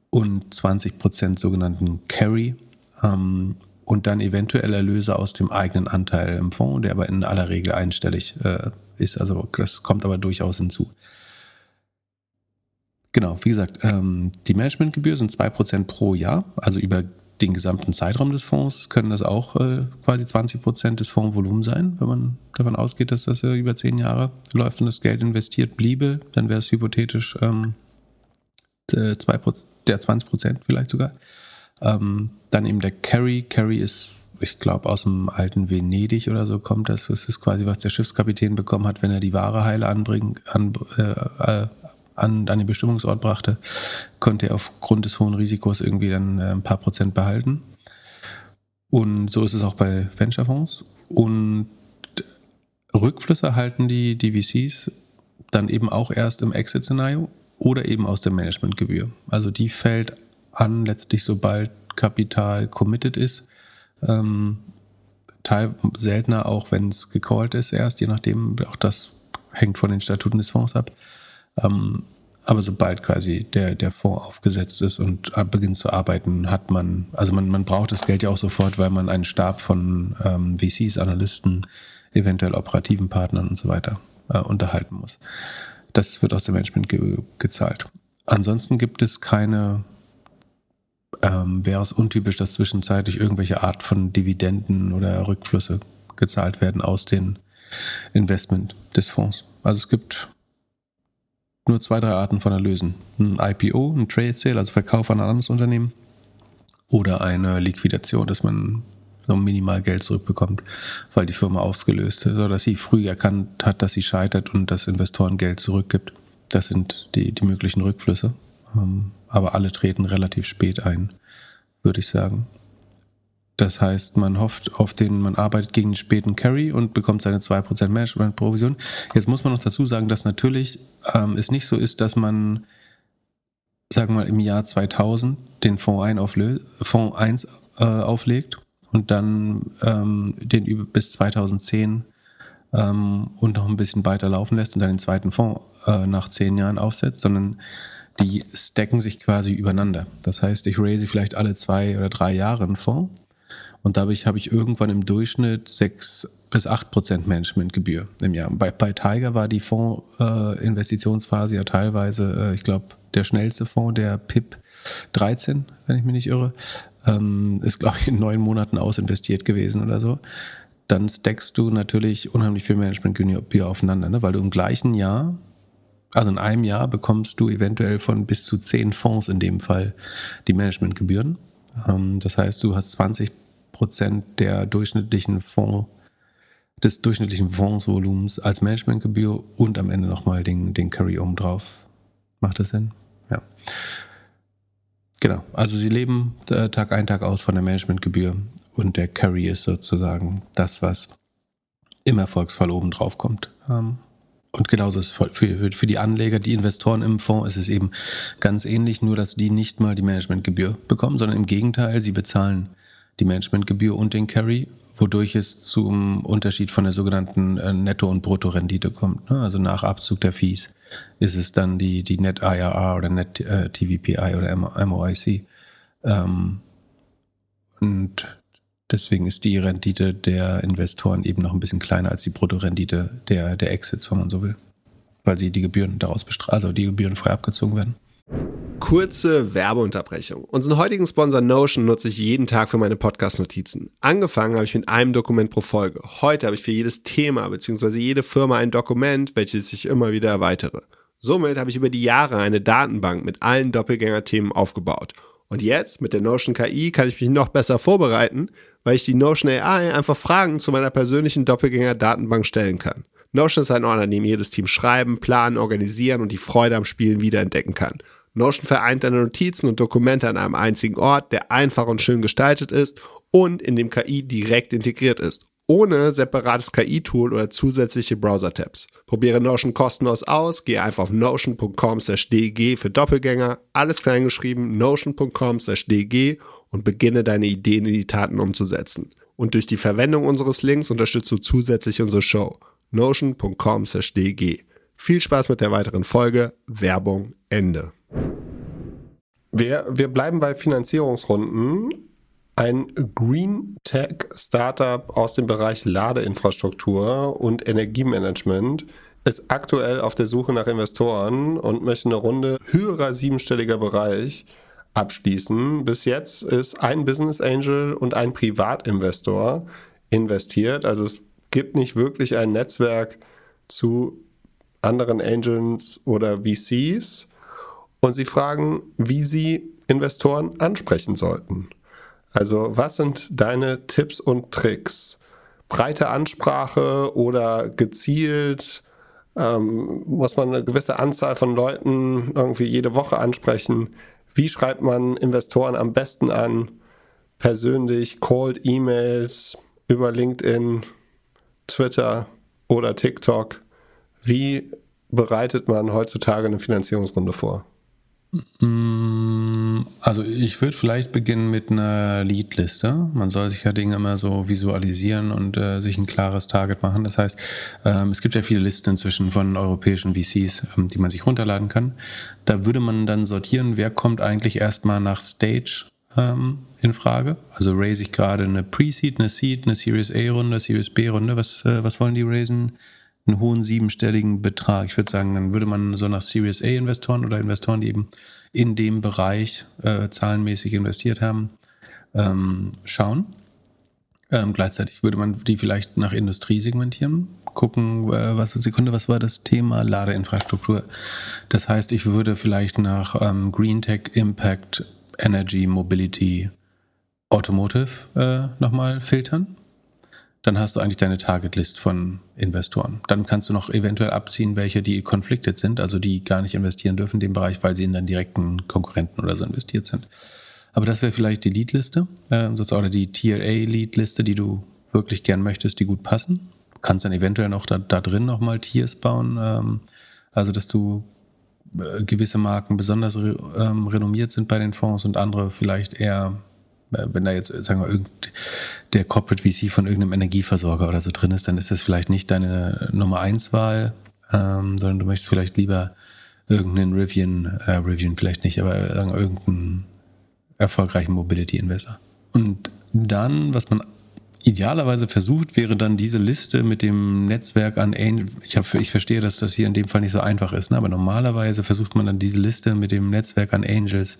und 20% sogenannten Carry ähm, und dann eventuell Erlöse aus dem eigenen Anteil im Fonds, der aber in aller Regel einstellig äh, ist. Also das kommt aber durchaus hinzu. Genau, wie gesagt, ähm, die Managementgebühr sind 2% pro Jahr, also über den gesamten Zeitraum des Fonds können das auch äh, quasi 20 Prozent des Fondsvolumens sein, wenn man davon ausgeht, dass das äh, über zehn Jahre läuft und das Geld investiert bliebe, dann wäre es hypothetisch ähm, zwei, der 20 Prozent vielleicht sogar. Ähm, dann eben der Carry. Carry ist, ich glaube, aus dem alten Venedig oder so kommt das. Das ist quasi, was der Schiffskapitän bekommen hat, wenn er die Ware heile anbringen, an, äh, äh an, an den Bestimmungsort brachte, konnte er aufgrund des hohen Risikos irgendwie dann äh, ein paar Prozent behalten. Und so ist es auch bei Venture-Fonds. Und Rückflüsse halten die, die VCs dann eben auch erst im Exit-Szenario oder eben aus der Managementgebühr. Also die fällt an, letztlich sobald Kapital committed ist. Ähm, teil seltener auch, wenn es gecallt ist erst, je nachdem, auch das hängt von den Statuten des Fonds ab. Ähm, aber sobald quasi der, der Fonds aufgesetzt ist und beginnt zu arbeiten, hat man, also man, man braucht das Geld ja auch sofort, weil man einen Stab von ähm, VCs, Analysten, eventuell operativen Partnern und so weiter äh, unterhalten muss. Das wird aus dem Management ge gezahlt. Ansonsten gibt es keine, ähm, wäre es untypisch, dass zwischenzeitlich irgendwelche Art von Dividenden oder Rückflüsse gezahlt werden aus den Investment des Fonds. Also es gibt nur zwei, drei Arten von Erlösen. Ein IPO, ein Trade Sale, also Verkauf an ein anderes Unternehmen oder eine Liquidation, dass man so minimal Geld zurückbekommt, weil die Firma ausgelöst ist oder dass sie früh erkannt hat, dass sie scheitert und das Investoren Geld zurückgibt. Das sind die, die möglichen Rückflüsse. Ähm, aber alle treten relativ spät ein, würde ich sagen. Das heißt, man hofft auf den, man arbeitet gegen den späten Carry und bekommt seine 2% Management-Provision. Jetzt muss man noch dazu sagen, dass natürlich ähm, es nicht so ist, dass man, sagen wir mal, im Jahr 2000 den Fonds 1, auflö Fonds 1 äh, auflegt und dann ähm, den bis 2010 ähm, und noch ein bisschen weiter laufen lässt und dann den zweiten Fonds äh, nach zehn Jahren aufsetzt, sondern die stacken sich quasi übereinander. Das heißt, ich raise vielleicht alle zwei oder drei Jahre einen Fonds und dadurch habe ich irgendwann im Durchschnitt sechs bis acht Prozent Managementgebühr im Jahr. Bei, bei Tiger war die Fondsinvestitionsphase äh, ja teilweise, äh, ich glaube, der schnellste Fonds, der PIP 13, wenn ich mich nicht irre, ähm, ist, glaube ich, in neun Monaten ausinvestiert gewesen oder so. Dann stackst du natürlich unheimlich viel Managementgebühr aufeinander, ne? weil du im gleichen Jahr also in einem Jahr bekommst du eventuell von bis zu zehn Fonds in dem Fall die Managementgebühren. Ähm, das heißt, du hast 20 Prozent der durchschnittlichen Fonds, des durchschnittlichen Fondsvolumens als Managementgebühr und am Ende nochmal den, den Carry oben drauf. Macht das Sinn? Ja. Genau. Also sie leben äh, Tag ein, Tag aus von der Managementgebühr und der Carry ist sozusagen das, was im Erfolgsfall oben drauf kommt. Ähm, und genauso ist es für, für, für, die Anleger, die Investoren im Fonds, ist es eben ganz ähnlich, nur dass die nicht mal die Managementgebühr bekommen, sondern im Gegenteil, sie bezahlen die Managementgebühr und den Carry, wodurch es zum Unterschied von der sogenannten äh, Netto- und Bruttorendite kommt. Ne? Also nach Abzug der Fees ist es dann die, die Net IRR oder Net äh, TVPI oder MOIC. Ähm, und deswegen ist die Rendite der Investoren eben noch ein bisschen kleiner als die Bruttorendite der, der Exits, wenn man so will. Weil sie die Gebühren daraus bestrafen, also die Gebühren frei abgezogen werden. Kurze Werbeunterbrechung. Unseren heutigen Sponsor Notion nutze ich jeden Tag für meine Podcast-Notizen. Angefangen habe ich mit einem Dokument pro Folge. Heute habe ich für jedes Thema bzw. jede Firma ein Dokument, welches ich immer wieder erweitere. Somit habe ich über die Jahre eine Datenbank mit allen Doppelgänger-Themen aufgebaut. Und jetzt mit der Notion KI kann ich mich noch besser vorbereiten, weil ich die Notion AI einfach Fragen zu meiner persönlichen Doppelgänger-Datenbank stellen kann. Notion ist ein Ort, an dem jedes Team schreiben, planen, organisieren und die Freude am Spielen wiederentdecken kann. Notion vereint deine Notizen und Dokumente an einem einzigen Ort, der einfach und schön gestaltet ist und in dem KI direkt integriert ist, ohne separates KI-Tool oder zusätzliche Browser-Tabs. Probiere Notion kostenlos aus, gehe einfach auf notion.com/dg für Doppelgänger, alles kleingeschrieben, notion.com/dg und beginne deine Ideen in die Taten umzusetzen. Und durch die Verwendung unseres Links unterstützt du zusätzlich unsere Show. notion.com/dg. Viel Spaß mit der weiteren Folge. Werbung Ende. Wir, wir bleiben bei Finanzierungsrunden. Ein Green Tech Startup aus dem Bereich Ladeinfrastruktur und Energiemanagement ist aktuell auf der Suche nach Investoren und möchte eine Runde höherer siebenstelliger Bereich abschließen. Bis jetzt ist ein Business Angel und ein Privatinvestor investiert. Also es gibt nicht wirklich ein Netzwerk zu anderen Angels oder VCs und sie fragen, wie sie Investoren ansprechen sollten. Also was sind deine Tipps und Tricks? Breite Ansprache oder gezielt? Ähm, muss man eine gewisse Anzahl von Leuten irgendwie jede Woche ansprechen? Wie schreibt man Investoren am besten an? persönlich, Cold E-Mails über LinkedIn, Twitter oder TikTok. Wie bereitet man heutzutage eine Finanzierungsrunde vor? Mm, also ich würde vielleicht beginnen mit einer Leadliste. Man soll sich ja Dinge immer so visualisieren und äh, sich ein klares Target machen. Das heißt, ähm, es gibt ja viele Listen inzwischen von europäischen VCs, ähm, die man sich runterladen kann. Da würde man dann sortieren, wer kommt eigentlich erstmal nach Stage ähm, in Frage. Also raise ich gerade eine Pre-Seed, eine Seed, eine Series A-Runde, Series B-Runde. Was, äh, was wollen die raisen? Einen hohen siebenstelligen Betrag. Ich würde sagen, dann würde man so nach Series A-Investoren oder Investoren, die eben in dem Bereich äh, zahlenmäßig investiert haben, ähm, schauen. Ähm, gleichzeitig würde man die vielleicht nach Industrie segmentieren, gucken, äh, was Sekunde, was war das Thema Ladeinfrastruktur. Das heißt, ich würde vielleicht nach ähm, Green Tech, Impact, Energy, Mobility, Automotive äh, nochmal filtern dann hast du eigentlich deine Target-List von Investoren. Dann kannst du noch eventuell abziehen, welche die conflicted sind, also die gar nicht investieren dürfen in dem Bereich, weil sie in den direkten Konkurrenten oder so investiert sind. Aber das wäre vielleicht die Lead-Liste, äh, oder die Tier A-Lead-Liste, die du wirklich gern möchtest, die gut passen. Du kannst dann eventuell noch da, da drin nochmal Tiers bauen, ähm, also dass du äh, gewisse Marken besonders re, ähm, renommiert sind bei den Fonds und andere vielleicht eher wenn da jetzt, sagen wir, irgend der Corporate VC von irgendeinem Energieversorger oder so drin ist, dann ist das vielleicht nicht deine Nummer eins Wahl, ähm, sondern du möchtest vielleicht lieber irgendeinen Rivian, äh, Rivian vielleicht nicht, aber sagen wir, irgendeinen erfolgreichen Mobility Investor. Und dann, was man idealerweise versucht, wäre dann diese Liste mit dem Netzwerk an Angel. Ich, hab, ich verstehe, dass das hier in dem Fall nicht so einfach ist, ne? aber normalerweise versucht man dann diese Liste mit dem Netzwerk an Angels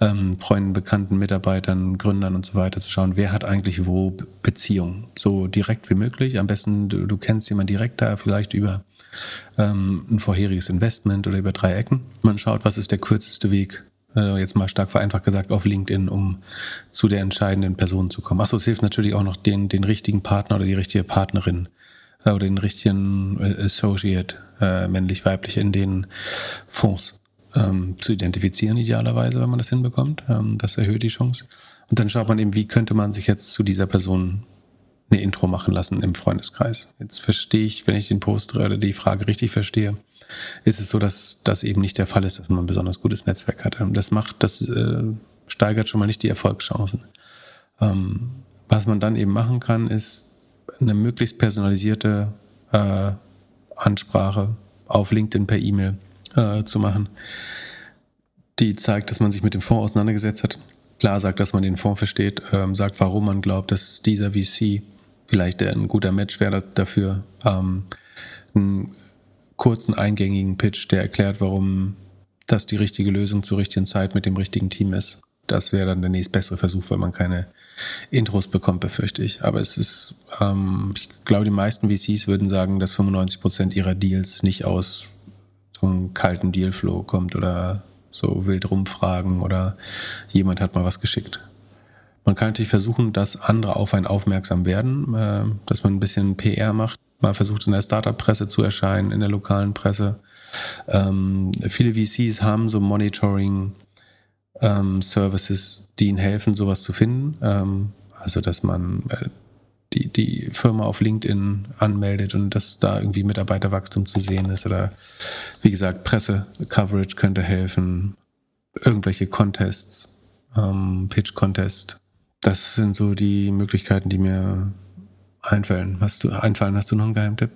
ähm, Freunden, Bekannten, Mitarbeitern, Gründern und so weiter zu schauen, wer hat eigentlich wo Beziehungen. So direkt wie möglich. Am besten, du, du kennst jemanden direkt da, vielleicht über ähm, ein vorheriges Investment oder über drei Ecken. Man schaut, was ist der kürzeste Weg, äh, jetzt mal stark vereinfacht gesagt, auf LinkedIn, um zu der entscheidenden Person zu kommen. Achso, es hilft natürlich auch noch den, den richtigen Partner oder die richtige Partnerin äh, oder den richtigen äh, Associate, äh, männlich, weiblich in den Fonds ähm, zu identifizieren, idealerweise, wenn man das hinbekommt. Ähm, das erhöht die Chance. Und dann schaut man eben, wie könnte man sich jetzt zu dieser Person eine Intro machen lassen im Freundeskreis. Jetzt verstehe ich, wenn ich den Post oder die Frage richtig verstehe, ist es so, dass das eben nicht der Fall ist, dass man ein besonders gutes Netzwerk hat. Das macht, das äh, steigert schon mal nicht die Erfolgschancen. Ähm, was man dann eben machen kann, ist eine möglichst personalisierte äh, Ansprache auf LinkedIn per E-Mail äh, zu machen, die zeigt, dass man sich mit dem Fonds auseinandergesetzt hat. Klar sagt, dass man den Fonds versteht, ähm, sagt, warum man glaubt, dass dieser VC vielleicht ein guter Match wäre dafür. Ähm, einen kurzen, eingängigen Pitch, der erklärt, warum das die richtige Lösung zur richtigen Zeit mit dem richtigen Team ist. Das wäre dann der nächstbessere Versuch, weil man keine Intros bekommt, befürchte ich. Aber es ist, ähm, ich glaube, die meisten VCs würden sagen, dass 95 Prozent ihrer Deals nicht aus einen kalten Dealflow kommt oder so wild rumfragen oder jemand hat mal was geschickt. Man kann natürlich versuchen, dass andere auf einen aufmerksam werden, äh, dass man ein bisschen PR macht. Man versucht in der Startup-Presse zu erscheinen, in der lokalen Presse. Ähm, viele VCs haben so Monitoring-Services, ähm, die ihnen helfen, sowas zu finden. Ähm, also, dass man äh, die, die Firma auf LinkedIn anmeldet und dass da irgendwie Mitarbeiterwachstum zu sehen ist oder wie gesagt, Presse-Coverage könnte helfen, irgendwelche Contests, ähm, Pitch-Contest. Das sind so die Möglichkeiten, die mir einfallen. Hast du, einfallen, hast du noch einen Geheimtipp?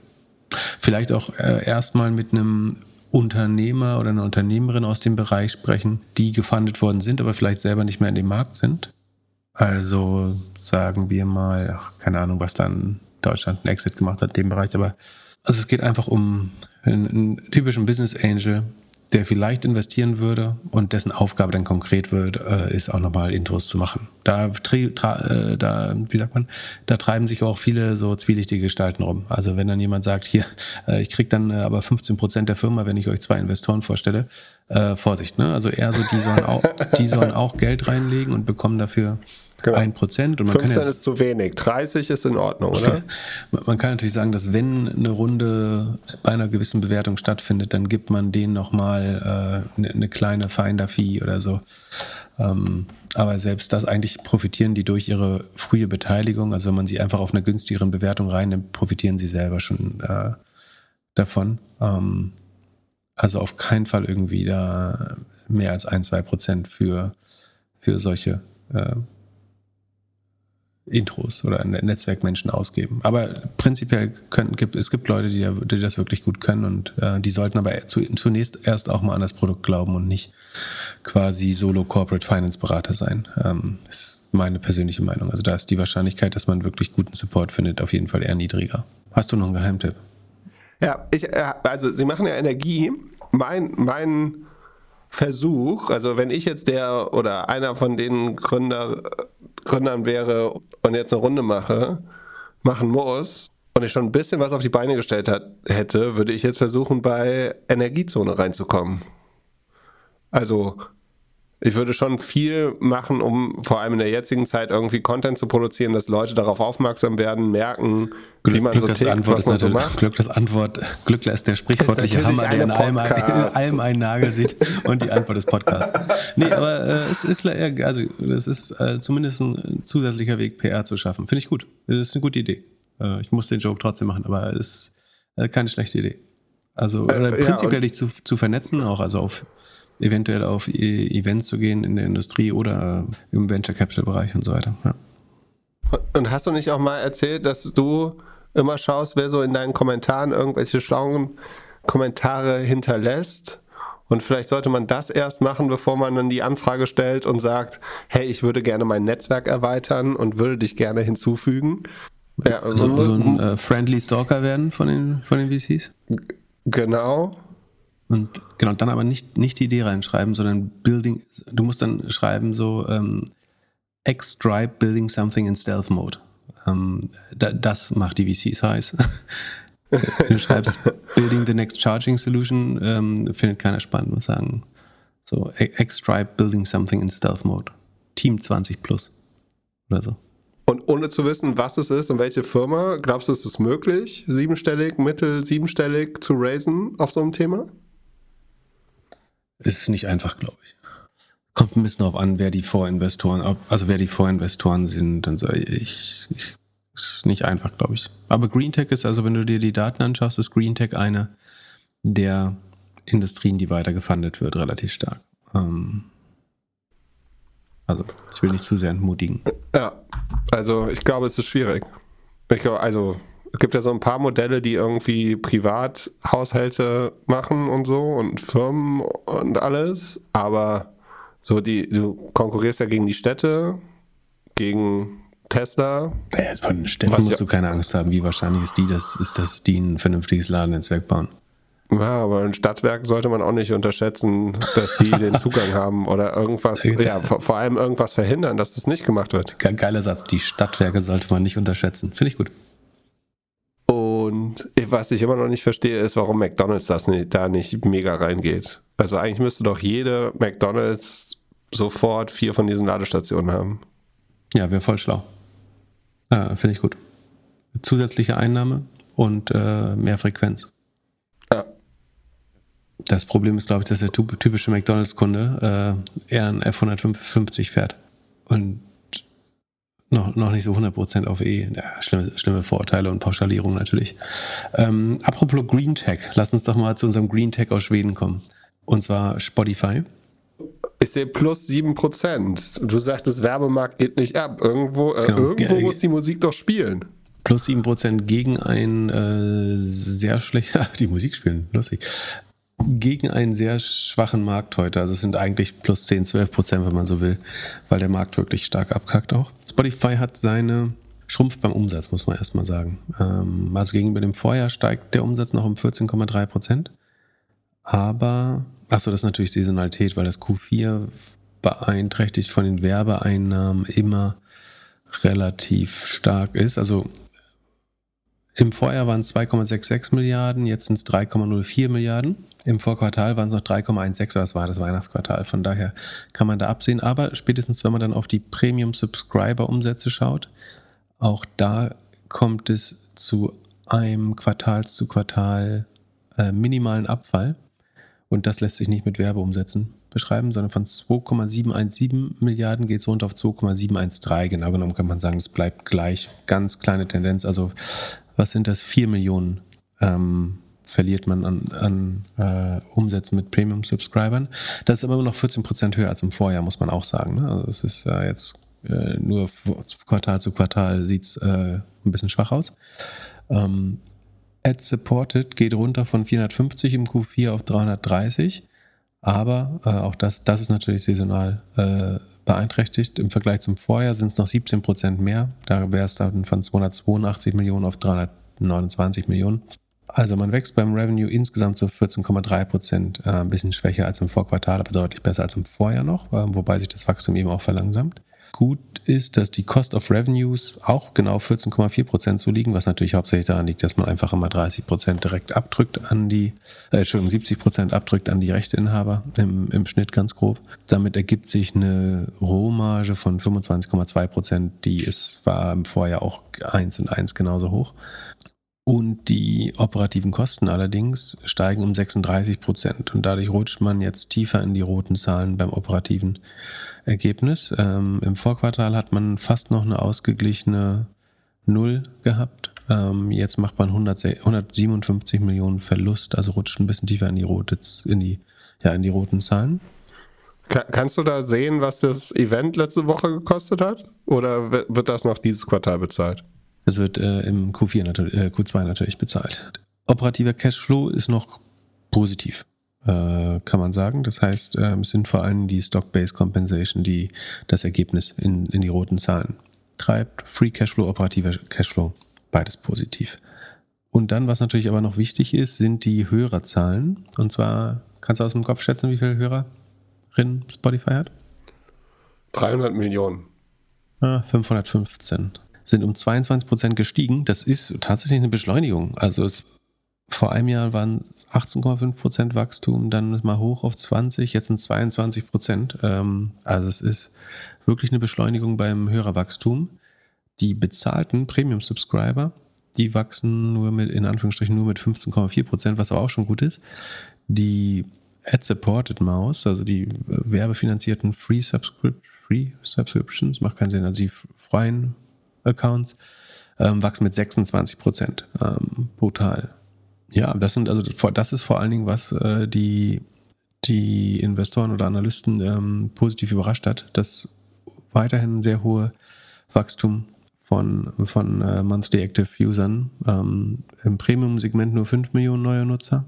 Vielleicht auch äh, erstmal mit einem Unternehmer oder einer Unternehmerin aus dem Bereich sprechen, die gefundet worden sind, aber vielleicht selber nicht mehr in dem Markt sind also sagen wir mal, ach, keine Ahnung, was dann Deutschland einen Exit gemacht hat in dem Bereich, aber also es geht einfach um einen, einen typischen Business Angel, der vielleicht investieren würde und dessen Aufgabe dann konkret wird, äh, ist auch nochmal Intros zu machen. Da, äh, da, wie sagt man, da treiben sich auch viele so zwielichtige Gestalten rum. Also wenn dann jemand sagt, hier, äh, ich krieg dann äh, aber 15 Prozent der Firma, wenn ich euch zwei Investoren vorstelle, äh, Vorsicht, ne? Also eher so, die sollen auch, die sollen auch Geld reinlegen und bekommen dafür genau. 1%. Und man 15 kann ja, ist zu wenig, 30 ist in Ordnung, oder? man kann natürlich sagen, dass wenn eine Runde bei einer gewissen Bewertung stattfindet, dann gibt man denen nochmal äh, eine, eine kleine Finder-Fee oder so. Ähm, aber selbst das eigentlich profitieren die durch ihre frühe Beteiligung. Also wenn man sie einfach auf einer günstigeren Bewertung reinnimmt, profitieren sie selber schon äh, davon. Ähm, also auf keinen Fall irgendwie da mehr als ein, zwei Prozent für, für solche äh, Intros oder Netzwerkmenschen ausgeben. Aber prinzipiell können, gibt es gibt Leute, die, die das wirklich gut können und äh, die sollten aber zu, zunächst erst auch mal an das Produkt glauben und nicht quasi Solo Corporate Finance Berater sein. Ähm, ist meine persönliche Meinung. Also da ist die Wahrscheinlichkeit, dass man wirklich guten Support findet, auf jeden Fall eher niedriger. Hast du noch einen Geheimtipp? Ja, ich, äh, also Sie machen ja Energie. Mein, mein Versuch, also wenn ich jetzt der oder einer von den Gründer, Gründern wäre und jetzt eine Runde mache, machen muss und ich schon ein bisschen was auf die Beine gestellt hat, hätte, würde ich jetzt versuchen, bei Energiezone reinzukommen. Also ich würde schon viel machen, um vor allem in der jetzigen Zeit irgendwie Content zu produzieren, dass Leute darauf aufmerksam werden, merken, Glück, wie man Glück, so tickt, was man so macht. Glück, das Antwort, Glück ist der sprichwörtliche ist Hammer, der in allem, in allem, einen Nagel sieht und die Antwort des Podcasts. Nee, aber äh, es ist, also, es ist äh, zumindest ein zusätzlicher Weg, PR zu schaffen. Finde ich gut. Das ist eine gute Idee. Äh, ich muss den Joke trotzdem machen, aber es ist äh, keine schlechte Idee. Also äh, prinzipiell ja, dich zu, zu vernetzen, auch also auf eventuell auf e Events zu gehen in der Industrie oder im Venture Capital Bereich und so weiter. Ja. Und hast du nicht auch mal erzählt, dass du immer schaust, wer so in deinen Kommentaren irgendwelche schlauen Kommentare hinterlässt? Und vielleicht sollte man das erst machen, bevor man dann die Anfrage stellt und sagt, hey, ich würde gerne mein Netzwerk erweitern und würde dich gerne hinzufügen. Ja, so, so, so ein äh, Friendly Stalker werden von den, von den VCs? Genau. Und genau, dann aber nicht, nicht die Idee reinschreiben, sondern Building, du musst dann schreiben so ähm, X-Stripe Building Something in Stealth Mode. Ähm, da, das macht die VCs heiß. du schreibst Building the Next Charging Solution, ähm, findet keiner spannend, muss sagen. So, X-Stripe Building Something in Stealth Mode. Team 20 plus. Oder so. Und ohne zu wissen, was es ist und welche Firma, glaubst du, ist es möglich, siebenstellig, mittel, siebenstellig zu raisen auf so einem Thema? Ist nicht einfach, glaube ich. Kommt ein bisschen darauf an, wer die Vorinvestoren, also wer die Vorinvestoren sind. Dann sage ich, ich ist nicht einfach, glaube ich. Aber GreenTech ist, also wenn du dir die Daten anschaust, ist GreenTech eine der Industrien, die weiter gefundet wird, relativ stark. Ähm, also ich will nicht zu sehr entmutigen. Ja, also ich glaube, es ist schwierig. Ich glaube, also es gibt ja so ein paar Modelle, die irgendwie Privathaushalte machen und so und Firmen und alles, aber so die, du konkurrierst ja gegen die Städte, gegen Tesla. Ja, von den Städten musst ja, du keine Angst haben. Wie wahrscheinlich ist die, dass, ist, dass die ein vernünftiges Ladennetzwerk bauen? Ja, aber ein Stadtwerk sollte man auch nicht unterschätzen, dass die den Zugang haben oder irgendwas, ja, vor, vor allem irgendwas verhindern, dass das nicht gemacht wird. Geiler Satz, die Stadtwerke sollte man nicht unterschätzen. Finde ich gut. Und was ich immer noch nicht verstehe, ist, warum McDonalds das nicht, da nicht mega reingeht. Also eigentlich müsste doch jede McDonalds sofort vier von diesen Ladestationen haben. Ja, wäre voll schlau. Ja, Finde ich gut. Zusätzliche Einnahme und äh, mehr Frequenz. Ja. Das Problem ist, glaube ich, dass der typische McDonalds-Kunde äh, eher ein F150 fährt. Und noch, noch nicht so 100% auf E. Ja, schlimme, schlimme Vorurteile und Pauschalierung natürlich. Ähm, apropos Green Tech, lass uns doch mal zu unserem Green Tech aus Schweden kommen. Und zwar Spotify. Ich sehe plus 7%. Du sagtest, Werbemarkt geht nicht ab. Irgendwo, äh, genau. irgendwo muss die Musik doch spielen. Plus 7% gegen ein äh, sehr schlechter, die Musik spielen, lustig gegen einen sehr schwachen Markt heute. Also es sind eigentlich plus 10, 12 Prozent, wenn man so will, weil der Markt wirklich stark abkackt auch. Spotify hat seine schrumpft beim Umsatz, muss man erstmal sagen. Ähm, also gegenüber dem Vorjahr steigt der Umsatz noch um 14,3 Prozent. Aber, achso, das ist natürlich Saisonalität, weil das Q4 beeinträchtigt von den Werbeeinnahmen immer relativ stark ist. Also Im Vorjahr waren es 2,66 Milliarden, jetzt sind es 3,04 Milliarden. Im Vorquartal waren es noch 3,16, das war das Weihnachtsquartal. Von daher kann man da absehen. Aber spätestens, wenn man dann auf die Premium-Subscriber-Umsätze schaut, auch da kommt es zu einem Quartals zu Quartal äh, minimalen Abfall. Und das lässt sich nicht mit Werbeumsätzen beschreiben, sondern von 2,717 Milliarden geht es runter auf 2,713. Genau genommen kann man sagen, es bleibt gleich. Ganz kleine Tendenz. Also was sind das? 4 Millionen ähm, verliert man an, an äh, Umsätzen mit Premium-Subscribern. Das ist aber immer noch 14 Prozent höher als im Vorjahr, muss man auch sagen. Ne? Also es ist äh, jetzt äh, nur Quartal zu Quartal sieht es äh, ein bisschen schwach aus. Ähm, Ad Supported geht runter von 450 im Q4 auf 330. Aber äh, auch das, das ist natürlich saisonal äh, beeinträchtigt. Im Vergleich zum Vorjahr sind es noch 17 Prozent mehr. Da wäre es dann von 282 Millionen auf 329 Millionen. Also man wächst beim Revenue insgesamt zu 14,3 Prozent, äh, ein bisschen schwächer als im Vorquartal, aber deutlich besser als im Vorjahr noch, äh, wobei sich das Wachstum eben auch verlangsamt. Gut ist, dass die Cost of Revenues auch genau 14,4 Prozent so liegen, was natürlich hauptsächlich daran liegt, dass man einfach immer 30 Prozent direkt abdrückt an die, äh, Entschuldigung, 70 Prozent abdrückt an die Rechteinhaber im, im Schnitt ganz grob. Damit ergibt sich eine Rohmarge von 25,2 Prozent, die ist, war im Vorjahr auch 1 und 1 genauso hoch. Und die operativen Kosten allerdings steigen um 36 Prozent. Und dadurch rutscht man jetzt tiefer in die roten Zahlen beim operativen Ergebnis. Ähm, Im Vorquartal hat man fast noch eine ausgeglichene Null gehabt. Ähm, jetzt macht man 100, 157 Millionen Verlust, also rutscht ein bisschen tiefer in die, rote, in die, ja, in die roten Zahlen. Kannst du da sehen, was das Event letzte Woche gekostet hat? Oder wird das noch dieses Quartal bezahlt? Das wird äh, im Q4 natürlich, äh, Q2 natürlich bezahlt. Operativer Cashflow ist noch positiv, äh, kann man sagen. Das heißt, ähm, es sind vor allem die Stock-Based Compensation, die das Ergebnis in, in die roten Zahlen treibt. Free Cashflow, operativer Cashflow, beides positiv. Und dann, was natürlich aber noch wichtig ist, sind die Hörerzahlen. Und zwar, kannst du aus dem Kopf schätzen, wie viele Hörerinnen Spotify hat? 300 Millionen. Ah, 515 sind um 22 Prozent gestiegen. Das ist tatsächlich eine Beschleunigung. Also es, vor einem Jahr waren 18,5 Prozent Wachstum, dann mal hoch auf 20, jetzt sind 22 Prozent. Ähm, also es ist wirklich eine Beschleunigung beim Hörerwachstum. Die bezahlten Premium-Subscriber, die wachsen nur mit, in Anführungsstrichen, nur mit 15,4 Prozent, was aber auch schon gut ist. Die Ad-Supported Mouse, also die werbefinanzierten Free, Subscrip Free Subscriptions, macht keinen Sinn, also die freien Accounts ähm, wachsen mit 26 Prozent. Ähm, brutal. Ja, das sind also das ist vor allen Dingen, was äh, die, die Investoren oder Analysten ähm, positiv überrascht hat, dass weiterhin sehr hohe Wachstum von, von äh, Monthly Active Usern. Ähm, Im Premium-Segment nur 5 Millionen neue Nutzer,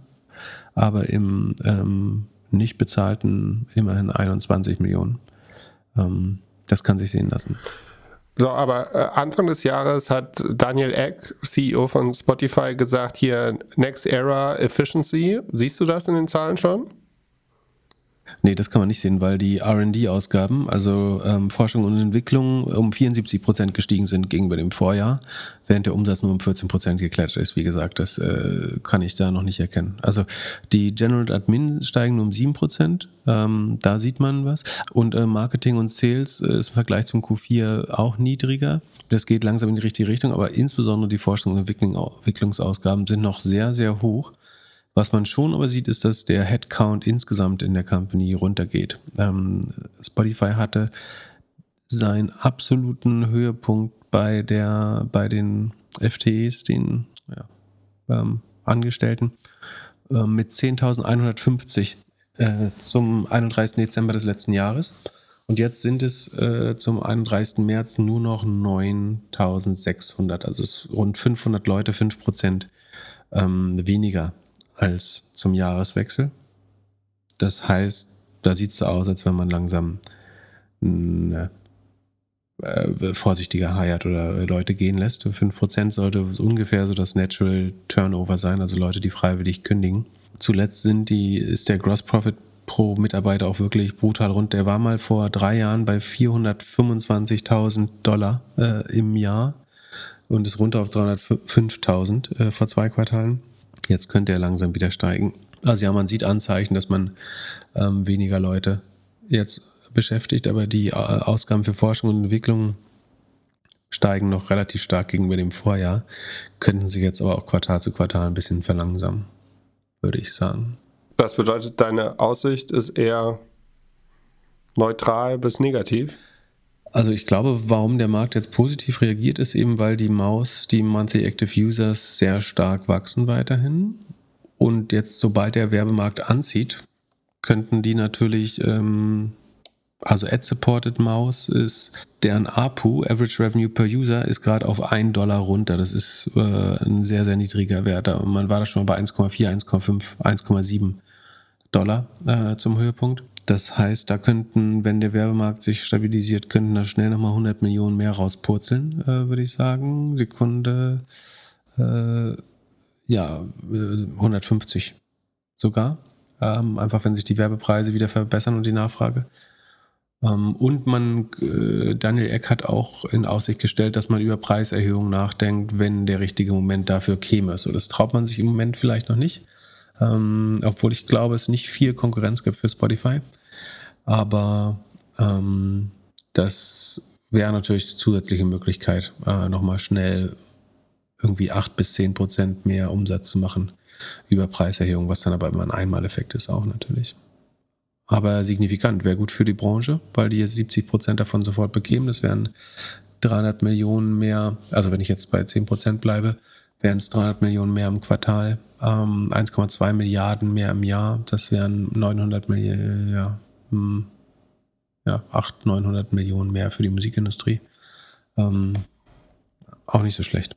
aber im ähm, nicht bezahlten immerhin 21 Millionen. Ähm, das kann sich sehen lassen. So, aber äh, Anfang des Jahres hat Daniel Eck, CEO von Spotify, gesagt, hier Next Era Efficiency. Siehst du das in den Zahlen schon? Nee, das kann man nicht sehen, weil die RD-Ausgaben, also ähm, Forschung und Entwicklung, um 74 Prozent gestiegen sind gegenüber dem Vorjahr, während der Umsatz nur um 14 Prozent geklettert ist. Wie gesagt, das äh, kann ich da noch nicht erkennen. Also die General Admin steigen nur um 7 Prozent, ähm, da sieht man was. Und äh, Marketing und Sales äh, ist im Vergleich zum Q4 auch niedriger. Das geht langsam in die richtige Richtung, aber insbesondere die Forschung und Entwicklungsausgaben sind noch sehr, sehr hoch. Was man schon aber sieht, ist, dass der Headcount insgesamt in der Company runtergeht. Ähm, Spotify hatte seinen absoluten Höhepunkt bei der, bei den FTEs, den ja, ähm, Angestellten, äh, mit 10.150 äh, zum 31. Dezember des letzten Jahres. Und jetzt sind es äh, zum 31. März nur noch 9.600, also es rund 500 Leute, 5 Prozent ähm, weniger als zum Jahreswechsel. Das heißt, da sieht es so aus, als wenn man langsam eine, äh, vorsichtiger heiert oder Leute gehen lässt. 5% sollte ungefähr so das Natural Turnover sein, also Leute, die freiwillig kündigen. Zuletzt sind die, ist der Gross Profit pro Mitarbeiter auch wirklich brutal rund. Der war mal vor drei Jahren bei 425.000 Dollar äh, im Jahr und ist runter auf 305.000 äh, vor zwei Quartalen. Jetzt könnte er langsam wieder steigen. Also ja, man sieht Anzeichen, dass man ähm, weniger Leute jetzt beschäftigt, aber die äh, Ausgaben für Forschung und Entwicklung steigen noch relativ stark gegenüber dem Vorjahr, könnten sich jetzt aber auch Quartal zu Quartal ein bisschen verlangsamen, würde ich sagen. Das bedeutet, deine Aussicht ist eher neutral bis negativ? Also ich glaube, warum der Markt jetzt positiv reagiert, ist eben, weil die Maus, die Monthly Active Users sehr stark wachsen weiterhin. Und jetzt, sobald der Werbemarkt anzieht, könnten die natürlich, ähm, also Ad-Supported Maus ist, deren APU, Average Revenue per User, ist gerade auf 1 Dollar runter. Das ist äh, ein sehr, sehr niedriger Wert. Man war da schon bei 1,4, 1,5, 1,7 Dollar äh, zum Höhepunkt. Das heißt, da könnten, wenn der Werbemarkt sich stabilisiert, könnten da schnell nochmal 100 Millionen mehr rauspurzeln, äh, würde ich sagen. Sekunde, äh, ja, 150 äh, sogar. Ähm, einfach, wenn sich die Werbepreise wieder verbessern und die Nachfrage. Ähm, und man, äh, Daniel Eck hat auch in Aussicht gestellt, dass man über Preiserhöhungen nachdenkt, wenn der richtige Moment dafür käme. So, das traut man sich im Moment vielleicht noch nicht. Ähm, obwohl ich glaube, es nicht viel Konkurrenz gibt für Spotify. Aber ähm, das wäre natürlich die zusätzliche Möglichkeit, äh, nochmal schnell irgendwie 8 bis 10 Prozent mehr Umsatz zu machen über Preiserhöhung, was dann aber immer ein Einmaleffekt ist auch natürlich. Aber signifikant, wäre gut für die Branche, weil die jetzt 70 Prozent davon sofort bekämen. Das wären 300 Millionen mehr, also wenn ich jetzt bei 10 Prozent bleibe, wären es 300 Millionen mehr im Quartal, ähm, 1,2 Milliarden mehr im Jahr, das wären 900 Millionen, ja, hm, ja, 800, 900 Millionen mehr für die Musikindustrie. Ähm, auch nicht so schlecht.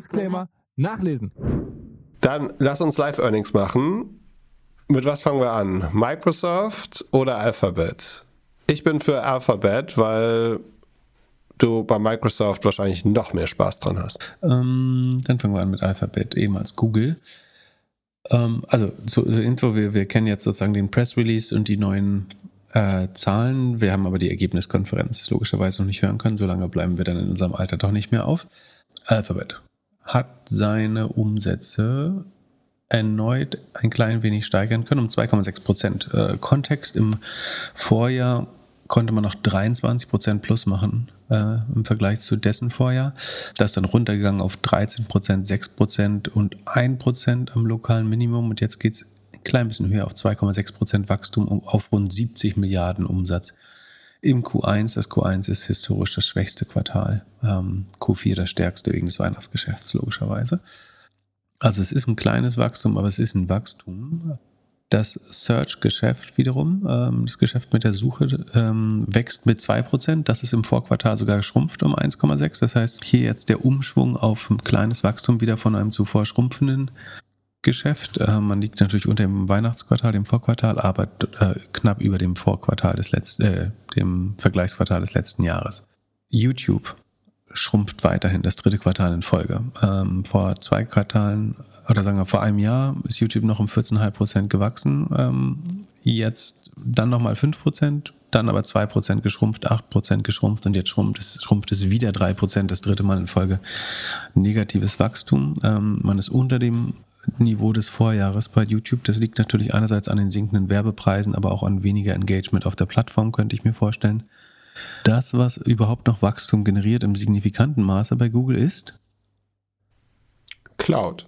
Disclaimer nachlesen. Dann lass uns Live-Earnings machen. Mit was fangen wir an? Microsoft oder Alphabet? Ich bin für Alphabet, weil du bei Microsoft wahrscheinlich noch mehr Spaß dran hast. Ähm, dann fangen wir an mit Alphabet, ehemals Google. Ähm, also zur Intro, wir, wir kennen jetzt sozusagen den Press Release und die neuen äh, Zahlen. Wir haben aber die Ergebniskonferenz logischerweise noch nicht hören können. Solange bleiben wir dann in unserem Alter doch nicht mehr auf. Alphabet hat seine Umsätze erneut ein klein wenig steigern können, um 2,6 Prozent. Äh, Kontext im Vorjahr konnte man noch 23 Prozent plus machen äh, im Vergleich zu dessen Vorjahr. Das ist dann runtergegangen auf 13 Prozent, 6 Prozent und 1 Prozent am lokalen Minimum. Und jetzt geht es ein klein bisschen höher auf 2,6 Prozent Wachstum um, auf rund 70 Milliarden Umsatz. Im Q1, das Q1 ist historisch das schwächste Quartal, ähm, Q4 das stärkste wegen des Weihnachtsgeschäfts logischerweise. Also es ist ein kleines Wachstum, aber es ist ein Wachstum. Das Search-Geschäft wiederum, ähm, das Geschäft mit der Suche, ähm, wächst mit 2%. Das ist im Vorquartal sogar geschrumpft um 1,6%. Das heißt, hier jetzt der Umschwung auf ein kleines Wachstum wieder von einem zuvor schrumpfenden Geschäft. Äh, man liegt natürlich unter dem Weihnachtsquartal, dem Vorquartal, aber äh, knapp über dem Vorquartal des letzten, äh, dem Vergleichsquartal des letzten Jahres. YouTube schrumpft weiterhin das dritte Quartal in Folge. Ähm, vor zwei Quartalen oder sagen wir vor einem Jahr ist YouTube noch um 14,5 Prozent gewachsen. Ähm, jetzt dann nochmal 5 Prozent, dann aber 2 Prozent geschrumpft, 8 Prozent geschrumpft und jetzt schrumpft es, schrumpft es wieder 3 Prozent, das dritte Mal in Folge. Negatives Wachstum. Ähm, man ist unter dem Niveau des Vorjahres bei YouTube. Das liegt natürlich einerseits an den sinkenden Werbepreisen, aber auch an weniger Engagement auf der Plattform, könnte ich mir vorstellen. Das, was überhaupt noch Wachstum generiert im signifikanten Maße bei Google ist? Cloud.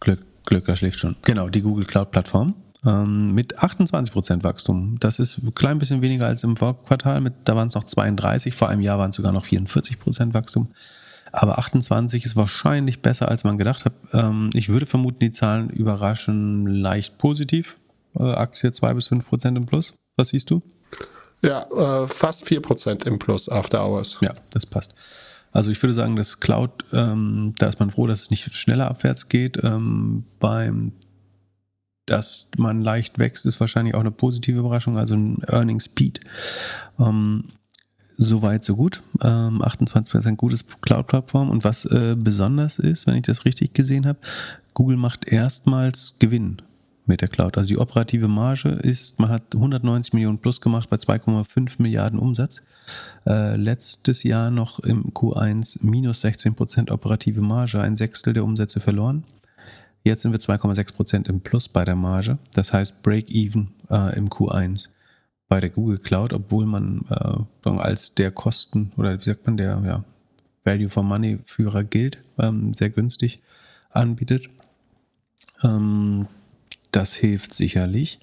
Glück, Glücker schläft schon. Genau, die Google Cloud-Plattform ähm, mit 28% Wachstum. Das ist ein klein bisschen weniger als im Vorquartal. Mit, da waren es noch 32, vor einem Jahr waren es sogar noch 44% Wachstum. Aber 28 ist wahrscheinlich besser, als man gedacht hat. Ähm, ich würde vermuten, die Zahlen überraschen leicht positiv. Äh, Aktie 2 bis 5% im Plus. Was siehst du? Ja, äh, fast 4% im Plus After Hours. Ja, das passt. Also ich würde sagen, das Cloud, ähm, da ist man froh, dass es nicht schneller abwärts geht. Ähm, beim, dass man leicht wächst, ist wahrscheinlich auch eine positive Überraschung, also ein Earning Speed. Ähm, Soweit, so gut. Ähm, 28% gutes Cloud-Plattform. Und was äh, besonders ist, wenn ich das richtig gesehen habe, Google macht erstmals Gewinn mit der Cloud. Also die operative Marge ist, man hat 190 Millionen plus gemacht bei 2,5 Milliarden Umsatz. Äh, letztes Jahr noch im Q1 minus 16 Prozent operative Marge, ein Sechstel der Umsätze verloren. Jetzt sind wir 2,6 Prozent im Plus bei der Marge. Das heißt Break-Even äh, im Q1 bei der Google Cloud, obwohl man äh, als der Kosten oder wie sagt man, der ja, Value for Money Führer gilt, ähm, sehr günstig anbietet. Ähm, das hilft sicherlich.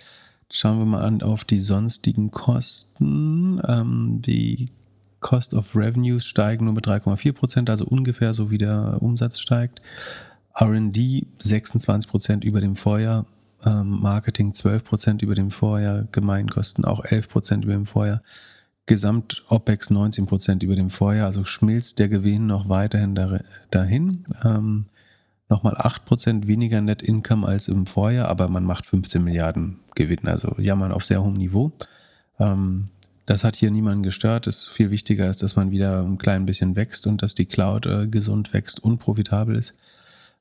Schauen wir mal an auf die sonstigen Kosten. Ähm, die Cost of Revenues steigen nur mit 3,4 Prozent, also ungefähr so wie der Umsatz steigt. RD 26 Prozent über dem Vorjahr, Marketing 12 Prozent über dem Vorjahr, Gemeinkosten auch 11 Prozent über dem Vorjahr, Gesamt OPEX 19 Prozent über dem Vorjahr, also schmilzt der Gewinn noch weiterhin dahin. Ähm, nochmal 8% weniger Net Income als im Vorjahr, aber man macht 15 Milliarden Gewinn, also jammern auf sehr hohem Niveau. Ähm, das hat hier niemanden gestört. Es viel wichtiger ist, dass man wieder ein klein bisschen wächst und dass die Cloud äh, gesund wächst und profitabel ist.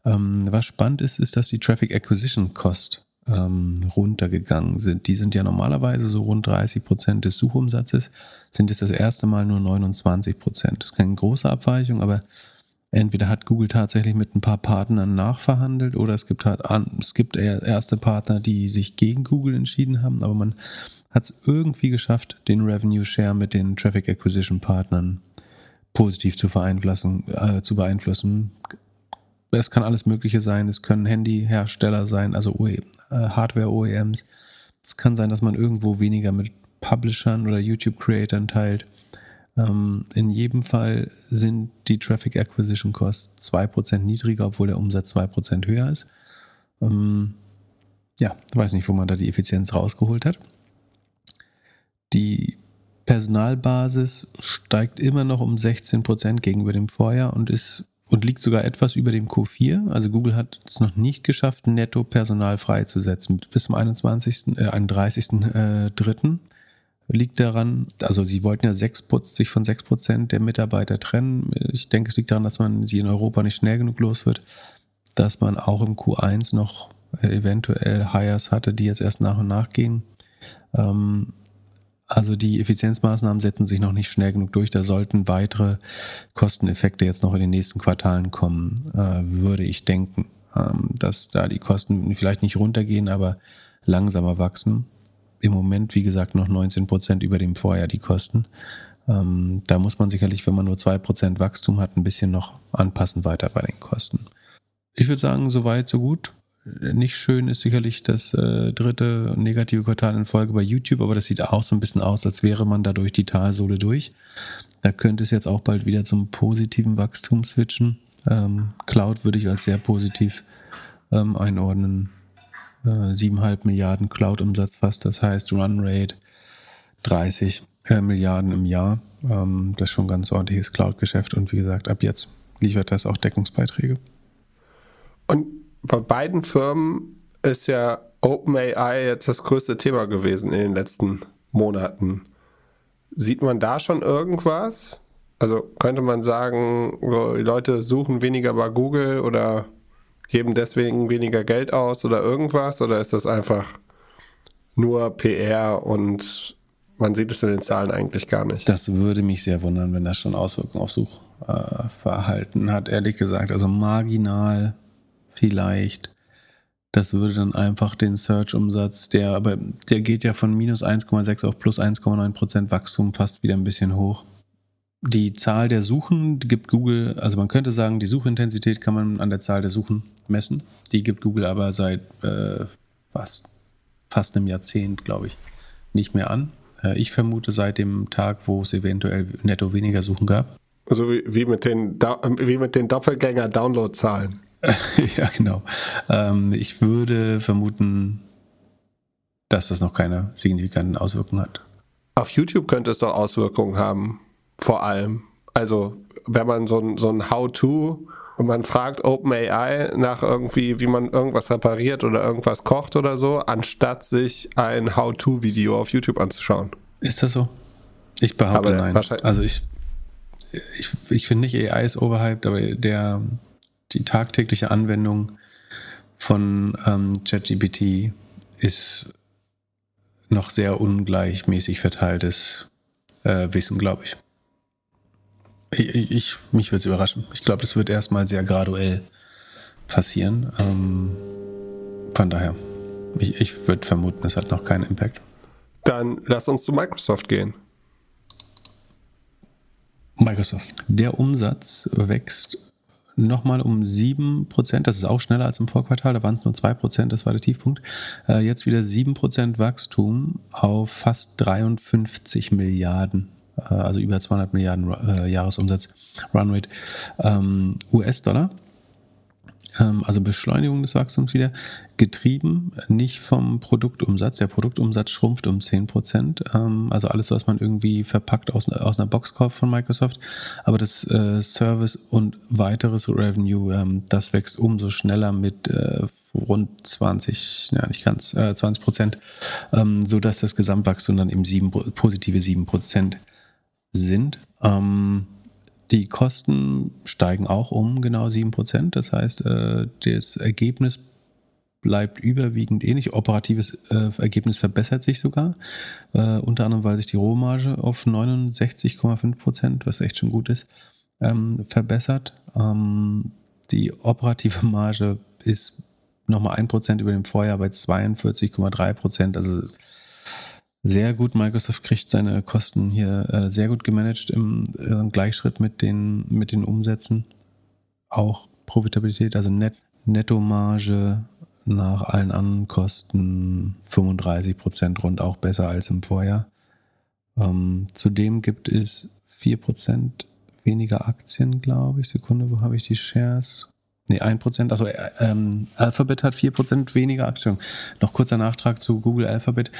Ähm, was spannend ist, ist, dass die Traffic Acquisition Cost ähm, runtergegangen sind. Die sind ja normalerweise so rund 30 Prozent des Suchumsatzes, sind jetzt das erste Mal nur 29 Prozent. Das ist keine große Abweichung, aber entweder hat Google tatsächlich mit ein paar Partnern nachverhandelt oder es gibt halt es gibt erste Partner, die sich gegen Google entschieden haben, aber man hat es irgendwie geschafft, den Revenue Share mit den Traffic Acquisition Partnern positiv zu äh, zu beeinflussen. Es kann alles Mögliche sein. Es können Handyhersteller sein, also OE, äh, Hardware-OEMs. Es kann sein, dass man irgendwo weniger mit Publishern oder YouTube-Creatern teilt. Ähm, in jedem Fall sind die Traffic Acquisition Costs 2% niedriger, obwohl der Umsatz 2% höher ist. Ähm, ja, weiß nicht, wo man da die Effizienz rausgeholt hat. Die Personalbasis steigt immer noch um 16% gegenüber dem Vorjahr und ist und liegt sogar etwas über dem Q4. Also Google hat es noch nicht geschafft, netto Personal freizusetzen. Bis zum 21., äh, 31.3 liegt daran, also sie wollten ja 6, sich von 6% der Mitarbeiter trennen. Ich denke, es liegt daran, dass man sie in Europa nicht schnell genug los wird, dass man auch im Q1 noch eventuell Hires hatte, die jetzt erst nach und nach gehen. Ähm, also die Effizienzmaßnahmen setzen sich noch nicht schnell genug durch. Da sollten weitere Kosteneffekte jetzt noch in den nächsten Quartalen kommen, äh, würde ich denken, ähm, dass da die Kosten vielleicht nicht runtergehen, aber langsamer wachsen im Moment, wie gesagt, noch 19 Prozent über dem Vorjahr die Kosten. Ähm, da muss man sicherlich, wenn man nur 2 Prozent Wachstum hat, ein bisschen noch anpassen weiter bei den Kosten. Ich würde sagen, soweit, so gut. Nicht schön ist sicherlich das äh, dritte negative Quartal in Folge bei YouTube, aber das sieht auch so ein bisschen aus, als wäre man da durch die Talsohle durch. Da könnte es jetzt auch bald wieder zum positiven Wachstum switchen. Ähm, Cloud würde ich als sehr positiv ähm, einordnen. 7,5 äh, Milliarden Cloud-Umsatz fast, das heißt Runrate 30 äh, Milliarden im Jahr. Ähm, das ist schon ein ganz ordentliches Cloud-Geschäft und wie gesagt, ab jetzt liefert das auch Deckungsbeiträge. Und bei beiden Firmen ist ja OpenAI jetzt das größte Thema gewesen in den letzten Monaten. Sieht man da schon irgendwas? Also könnte man sagen, die Leute suchen weniger bei Google oder geben deswegen weniger Geld aus oder irgendwas? Oder ist das einfach nur PR und man sieht es in den Zahlen eigentlich gar nicht? Das würde mich sehr wundern, wenn das schon Auswirkungen auf Suchverhalten hat, ehrlich gesagt. Also marginal vielleicht. Das würde dann einfach den Search-Umsatz, der aber der geht ja von minus 1,6 auf plus 1,9 Prozent Wachstum fast wieder ein bisschen hoch die Zahl der Suchen gibt Google, also man könnte sagen, die Suchintensität kann man an der Zahl der Suchen messen. Die gibt Google aber seit äh, fast, fast einem Jahrzehnt, glaube ich, nicht mehr an. Äh, ich vermute seit dem Tag, wo es eventuell netto weniger Suchen gab. So wie, wie mit den, wie mit den Doppelgänger-Download-Zahlen. ja, genau. Ähm, ich würde vermuten, dass das noch keine signifikanten Auswirkungen hat. Auf YouTube könnte es doch Auswirkungen haben vor allem. Also wenn man so ein, so ein How-To und man fragt OpenAI nach irgendwie, wie man irgendwas repariert oder irgendwas kocht oder so, anstatt sich ein How-To-Video auf YouTube anzuschauen. Ist das so? Ich behaupte Aber nein. wahrscheinlich- Also ich, ich, ich finde nicht AI ist overhyped, aber der, die tagtägliche Anwendung von ähm, ChatGPT ist noch sehr ungleichmäßig verteiltes äh, Wissen, glaube ich. Ich, ich. Mich würde es überraschen. Ich glaube, das wird erstmal sehr graduell passieren. Ähm, von daher, ich, ich würde vermuten, es hat noch keinen Impact. Dann lass uns zu Microsoft gehen. Microsoft. Der Umsatz wächst nochmal um 7%. Das ist auch schneller als im Vorquartal. Da waren es nur 2%. Das war der Tiefpunkt. Äh, jetzt wieder 7% Wachstum auf fast 53 Milliarden. äh, Also über 200 Milliarden äh, Jahresumsatz Runrate ähm, US-Dollar. Ähm, also Beschleunigung des Wachstums wieder, getrieben nicht vom Produktumsatz. Der Produktumsatz schrumpft um 10%. Ähm, also alles, was man irgendwie verpackt aus, einer Box kauft von Microsoft. Aber das äh, Service und weiteres Revenue, ähm, das wächst umso schneller mit äh, rund 20, ja nicht ganz, äh, 20 Prozent, ähm, sodass das Gesamtwachstum dann eben sieben, positive 7 Prozent sind. Die Kosten steigen auch um genau 7%. Das heißt, äh, das Ergebnis bleibt überwiegend ähnlich. Operatives äh, Ergebnis verbessert sich sogar. Äh, unter anderem, weil sich die Rohmarge auf 69,5%, was echt schon gut ist, ähm, verbessert. Ähm, die operative Marge ist nochmal 1% über dem Vorjahr bei 42,3%. Also sehr gut. Microsoft kriegt seine Kosten hier äh, sehr gut gemanagt im äh, Gleichschritt mit den, mit den Umsätzen. Auch Profitabilität, also Net, Nettomarge nach allen anderen Kosten 35 Prozent rund, auch besser als im Vorjahr. Ähm, zudem gibt es 4 Prozent weniger Aktien, glaube ich. Sekunde, wo habe ich die Shares? Nee, 1%. Also äh, ähm, Alphabet hat 4% weniger Aktien. Noch kurzer Nachtrag zu Google Alphabet.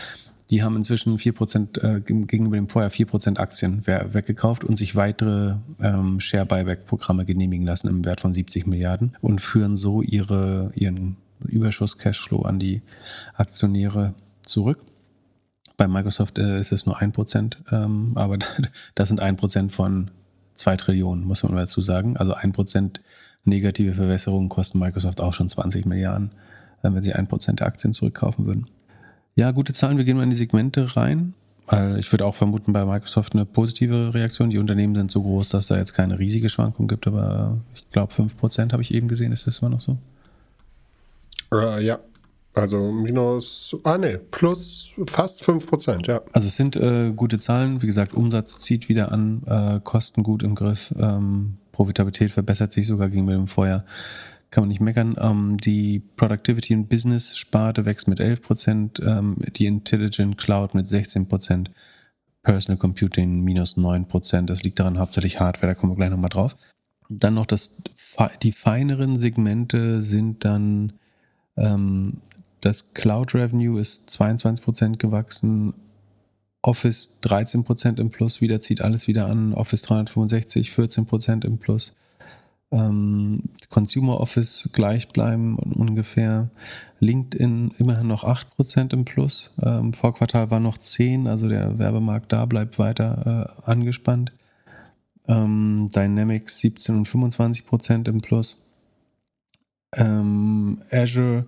Die haben inzwischen 4% äh, gegenüber dem Vorjahr 4% Aktien weggekauft und sich weitere ähm, Share-Buyback-Programme genehmigen lassen im Wert von 70 Milliarden und führen so ihre, ihren Überschuss-Cashflow an die Aktionäre zurück. Bei Microsoft äh, ist es nur 1%, ähm, aber das sind 1% von 2 Trillionen, muss man dazu sagen. Also 1% negative Verwässerungen kosten Microsoft auch schon 20 Milliarden, wenn sie 1% der Aktien zurückkaufen würden. Ja, gute Zahlen. Wir gehen mal in die Segmente rein. Ich würde auch vermuten, bei Microsoft eine positive Reaktion. Die Unternehmen sind so groß, dass da jetzt keine riesige Schwankung gibt, aber ich glaube 5% habe ich eben gesehen. Ist das immer noch so? Äh, ja. Also minus, ah ne, plus fast 5%, ja. Also es sind äh, gute Zahlen. Wie gesagt, Umsatz zieht wieder an, äh, Kosten gut im Griff, ähm, Profitabilität verbessert sich sogar gegenüber dem Vorjahr. Kann man nicht meckern. Ähm, die Productivity und Business Sparte wächst mit 11%, ähm, die Intelligent Cloud mit 16%, Personal Computing minus 9%. Das liegt daran hauptsächlich Hardware, da kommen wir gleich nochmal drauf. Dann noch das, die feineren Segmente sind dann ähm, das Cloud Revenue ist 22% gewachsen, Office 13% im Plus, wieder zieht alles wieder an, Office 365 14% im Plus ähm, Consumer Office gleich bleiben ungefähr. LinkedIn immerhin noch 8% im Plus. Ähm, Vorquartal war noch 10, also der Werbemarkt da bleibt weiter äh, angespannt. Ähm, Dynamics 17 und 25% im Plus. Ähm, Azure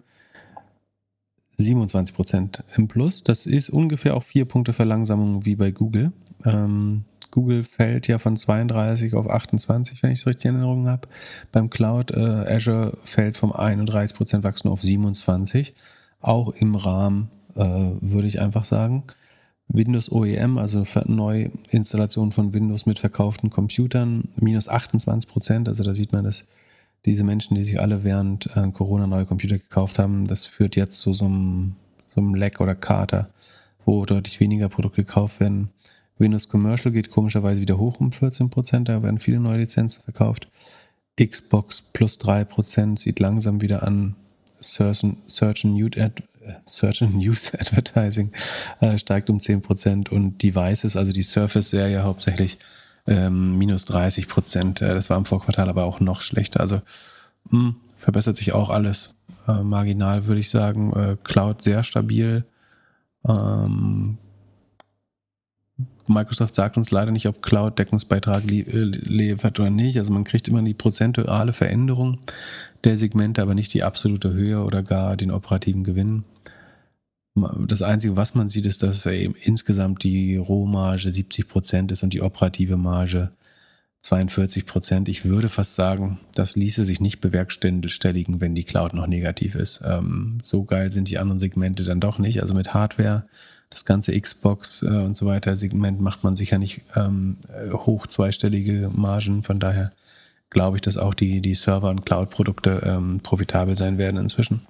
27% im Plus. Das ist ungefähr auch vier Punkte Verlangsamung wie bei Google. Ähm, Google fällt ja von 32 auf 28, wenn ich es richtig in Erinnerung habe. Beim Cloud äh, Azure fällt vom 31% Wachstum auf 27. Auch im Rahmen, äh, würde ich einfach sagen. Windows OEM, also Neuinstallation von Windows mit verkauften Computern, minus 28%. Also da sieht man, dass diese Menschen, die sich alle während äh, Corona neue Computer gekauft haben, das führt jetzt zu so einem, so einem Lack oder Kater, wo deutlich weniger Produkte gekauft werden. Windows Commercial geht komischerweise wieder hoch um 14%, da werden viele neue Lizenzen verkauft. Xbox plus 3% sieht langsam wieder an. Search and, Search and, News, Ad, Search and News Advertising äh, steigt um 10% und Devices, also die Surface-Serie hauptsächlich, ähm, minus 30 Prozent. Äh, das war im Vorquartal aber auch noch schlechter. Also mh, hm, verbessert sich auch alles. Äh, marginal würde ich sagen. Äh, Cloud sehr stabil. Ähm, Microsoft sagt uns leider nicht, ob Cloud Deckungsbeitrag äh, liefert oder nicht. Also man kriegt immer die prozentuale Veränderung der Segmente, aber nicht die absolute Höhe oder gar den operativen Gewinn. Das Einzige, was man sieht, ist, dass eben insgesamt die Rohmarge 70 Prozent ist und die operative Marge 42 Prozent. Ich würde fast sagen, das ließe sich nicht bewerkstelligen, wenn die Cloud noch negativ ist. Ähm, so geil sind die anderen Segmente dann doch nicht. Also mit Hardware, das ganze Xbox äh, und so weiter Segment macht man sicher nicht ähm, hoch zweistellige Margen. Von daher glaube ich, dass auch die, die Server- und Cloud-Produkte ähm, profitabel sein werden inzwischen.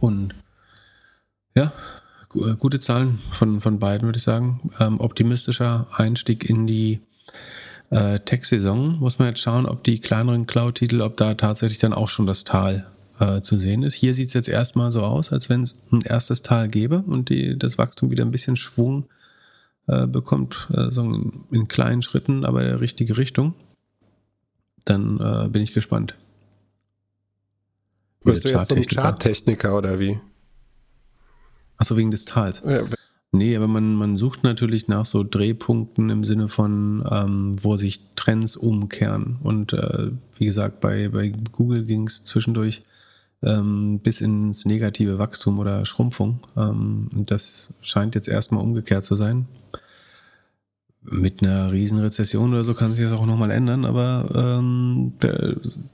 Und ja, äh, gute Zahlen von, von beiden, würde ich sagen. Ähm, optimistischer Einstieg in die äh, Tech-Saison. Muss man jetzt schauen, ob die kleineren Cloud-Titel, ob da tatsächlich dann auch schon das Tal äh, zu sehen ist. Hier sieht es jetzt erstmal so aus, als wenn es ein erstes Tal gäbe und die, das Wachstum wieder ein bisschen Schwung äh, bekommt, äh, so in, in, kleinen Schritten, aber in die richtige Richtung. Dann äh, bin ich gespannt. Wirst du jetzt so ein Charttechniker oder wie? Achso, wegen des Tals. Ja. Nee, aber man, man sucht natürlich nach so Drehpunkten im Sinne von, ähm, wo sich Trends umkehren. Und äh, wie gesagt, bei, bei Google ging es zwischendurch ähm, bis ins negative Wachstum oder Schrumpfung. Ähm, das scheint jetzt erstmal umgekehrt zu sein. Mit einer Riesenrezession oder so kann sich das auch nochmal ändern, aber ähm,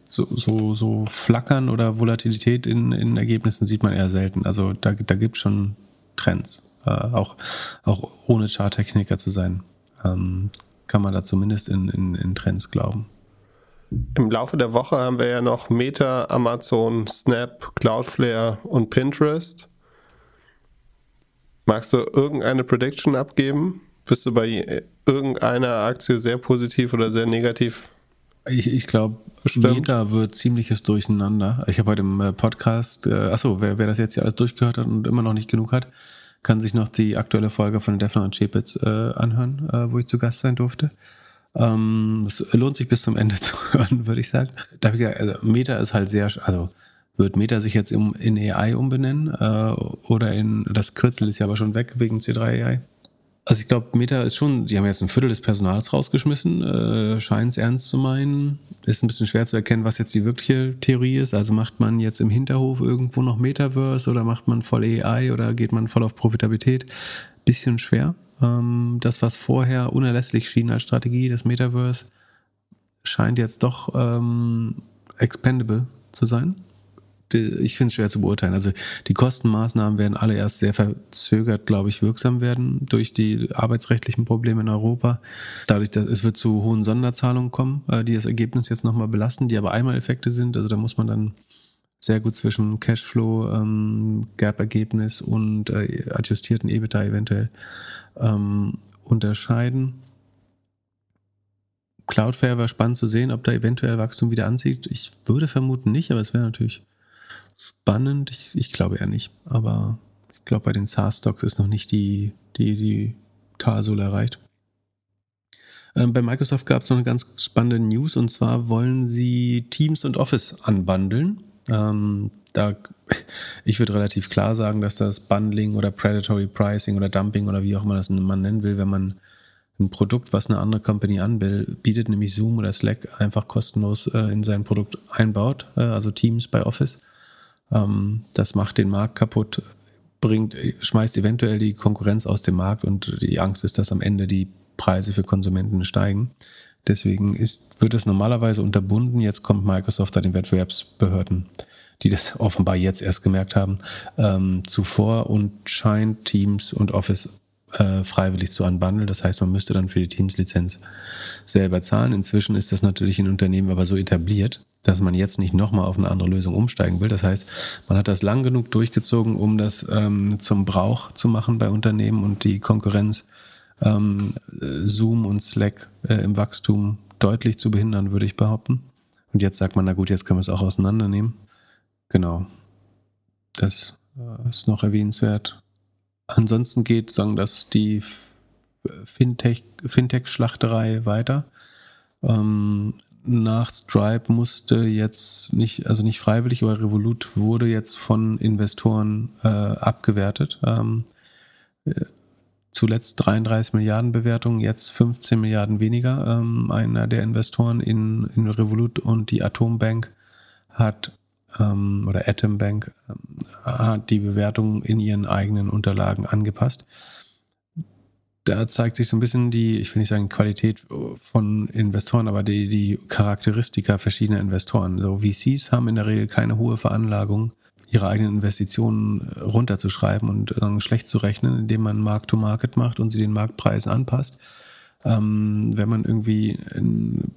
so, so, so Flackern oder Volatilität in, in Ergebnissen sieht man eher selten. Also da, da gibt es schon Trends, äh, auch, auch ohne Charttechniker zu sein. Ähm, kann man da zumindest in, in, in Trends glauben. Im Laufe der Woche haben wir ja noch Meta, Amazon, Snap, Cloudflare und Pinterest. Magst du irgendeine Prediction abgeben? Bist du bei irgendeiner Aktie sehr positiv oder sehr negativ? Ich, ich glaube, Meta wird ziemliches Durcheinander. Ich habe heute im äh, Podcast, äh, achso, wer, wer das jetzt hier alles durchgehört hat und immer noch nicht genug hat, kann sich noch die aktuelle Folge von Defner und Chepitz äh, anhören, äh, wo ich zu Gast sein durfte. Ähm, es lohnt sich bis zum Ende zu hören, würde ich sagen. Da ich gesagt, also Meta ist halt sehr, also wird Meta sich jetzt in, in AI umbenennen äh, oder in, das Kürzel ist ja aber schon weg wegen C3 AI. Also ich glaube, Meta ist schon, sie haben jetzt ein Viertel des Personals rausgeschmissen, äh, scheint es ernst zu meinen. Ist ein bisschen schwer zu erkennen, was jetzt die wirkliche Theorie ist. Also macht man jetzt im Hinterhof irgendwo noch Metaverse oder macht man voll AI oder geht man voll auf Profitabilität? Bisschen schwer. Ähm, das, was vorher unerlässlich schien als Strategie, das Metaverse, scheint jetzt doch ähm, expendable zu sein ich finde es schwer zu beurteilen. Also die Kostenmaßnahmen werden alle erst sehr verzögert, glaube ich, wirksam werden durch die arbeitsrechtlichen Probleme in Europa. Dadurch, dass es wird zu hohen Sonderzahlungen kommen, äh, die das Ergebnis jetzt nochmal belasten, die aber Einmaleffekte sind. Also da muss man dann sehr gut zwischen Cashflow, ähm, Gap-Ergebnis und äh, adjustierten EBITDA eventuell ähm, unterscheiden. Cloudflare war spannend zu sehen, ob da eventuell Wachstum wieder anzieht. Ich würde vermuten nicht, aber es wäre natürlich spannend. Ich, ich glaube eher nicht. Aber ich glaube, bei den SaaS-Stocks ist noch nicht die, die, die Talsohle erreicht. Ähm, bei Microsoft gab es noch eine ganz spannende News und zwar wollen sie Teams und Office anbandeln. Ähm, da, ich würde relativ klar sagen, dass das Bundling oder Predatory Pricing oder Dumping oder wie auch immer das man nennen will, wenn man ein Produkt, was eine andere Company anbietet, nämlich Zoom oder Slack, einfach kostenlos äh, in sein Produkt einbaut, äh, also Teams bei Office ähm, das macht den Markt kaputt, bringt, schmeißt eventuell die Konkurrenz aus dem Markt und die Angst ist, dass am Ende die Preise für Konsumenten steigen. Deswegen ist, wird es normalerweise unterbunden. Jetzt kommt Microsoft da den Wettbewerbsbehörden, die das offenbar jetzt erst gemerkt haben, ähm, zuvor und scheint Teams und Office äh, freiwillig zu unbundeln. Das heißt, man müsste dann für die Teams-Lizenz selber zahlen. Inzwischen ist das natürlich in Unternehmen aber so etabliert, dass man jetzt nicht nochmal auf eine andere Lösung umsteigen will. Das heißt, man hat das lang genug durchgezogen, um das ähm, zum Brauch zu machen bei Unternehmen und die Konkurrenz ähm, Zoom und Slack äh, im Wachstum deutlich zu behindern, würde ich behaupten. Und jetzt sagt man, na gut, jetzt können wir es auch auseinandernehmen. Genau. Das äh, ist noch erwähnenswert. Ansonsten geht, sagen, dass die Fintech, Fintech-Schlachterei weiter. Ähm, nach Stripe musste jetzt nicht, also nicht freiwillig, aber Revolut wurde jetzt von Investoren äh, abgewertet. Ähm, äh, zuletzt 33 Milliarden Bewertungen, jetzt 15 Milliarden weniger. Ähm, einer der Investoren in, in Revolut und die Atombank hat ähm, oder Atombank ähm, hat die Bewertung in ihren eigenen Unterlagen angepasst da zeigt sich so ein bisschen die, ich will nicht sagen Qualität von Investoren, aber die, die Charakteristika verschiedener Investoren. So VCs haben in der Regel keine hohe Veranlagung, ihre eigenen Investitionen runterzuschreiben und äh, schlecht zu rechnen, indem man Mark-to-Market macht und sie den Marktpreisen anpasst. Ähm, wenn man irgendwie einen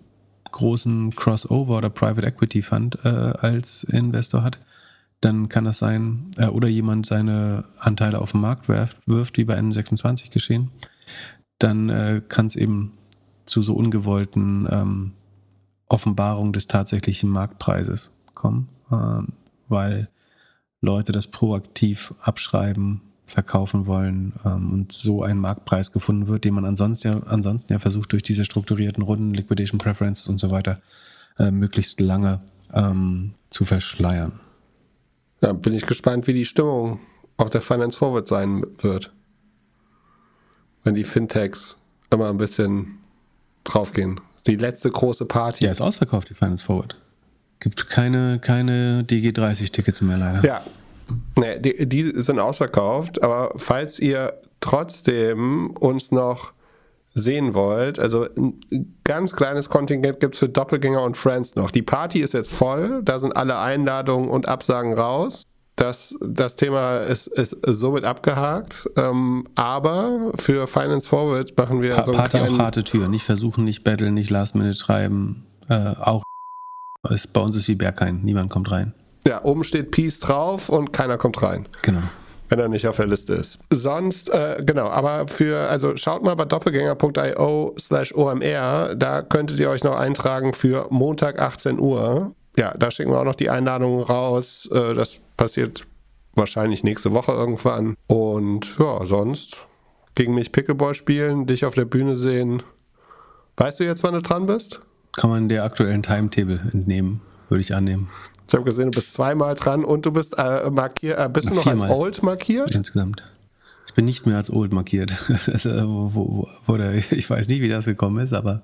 großen Crossover oder Private Equity Fund äh, als Investor hat, dann kann das sein, äh, oder jemand seine Anteile auf den Markt wirft, wirft wie bei N26 geschehen, dann äh, kann es eben zu so ungewollten ähm, Offenbarungen des tatsächlichen Marktpreises kommen, äh, weil Leute das proaktiv abschreiben, verkaufen wollen ähm, und so ein Marktpreis gefunden wird, den man ansonsten ja, ansonsten ja versucht, durch diese strukturierten Runden, Liquidation Preferences und so weiter, äh, möglichst lange ähm, zu verschleiern. Ja, bin ich gespannt, wie die Stimmung auf der Finance Forward sein wird wenn die Fintechs immer ein bisschen draufgehen. Die letzte große Party. Ja, ist ausverkauft, die Finance Forward. Gibt keine, keine DG30-Tickets mehr leider. Ja. Nee, die, die sind ausverkauft, aber falls ihr trotzdem uns noch sehen wollt, also ein ganz kleines Kontingent gibt es für Doppelgänger und Friends noch. Die Party ist jetzt voll, da sind alle Einladungen und Absagen raus. Das, das Thema ist, ist somit abgehakt. Ähm, aber für Finance Forward machen wir pa so einen Party auch harte Tür. Nicht versuchen, nicht betteln, nicht Last Minute schreiben. Äh, auch ist, bei uns ist wie Berghain. Niemand kommt rein. Ja, oben steht Peace drauf und keiner kommt rein. Genau wenn er nicht auf der Liste ist. Sonst, äh, genau, aber für, also schaut mal bei doppelgänger.io slash OMR, da könntet ihr euch noch eintragen für Montag 18 Uhr. Ja, da schicken wir auch noch die Einladungen raus. Äh, das passiert wahrscheinlich nächste Woche irgendwann. Und ja, sonst gegen mich Pickleball spielen, dich auf der Bühne sehen. Weißt du jetzt, wann du dran bist? Kann man der aktuellen Timetable entnehmen, würde ich annehmen. Ich habe gesehen, du bist zweimal dran und du bist äh, markiert. Äh, bist Na, du noch als Old markiert? Insgesamt. Ich bin nicht mehr als Old markiert. Das, äh, wo, wo, wo der, ich weiß nicht, wie das gekommen ist, aber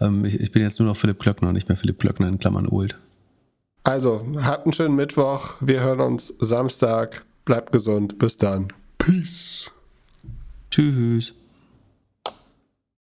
ähm, ich, ich, bin jetzt nur noch Philipp Klöckner, nicht mehr Philipp Klöckner in Klammern Old. Also, habt einen schönen Mittwoch. Wir hören uns Samstag. Bleibt gesund. Bis dann. Peace. Tschüss.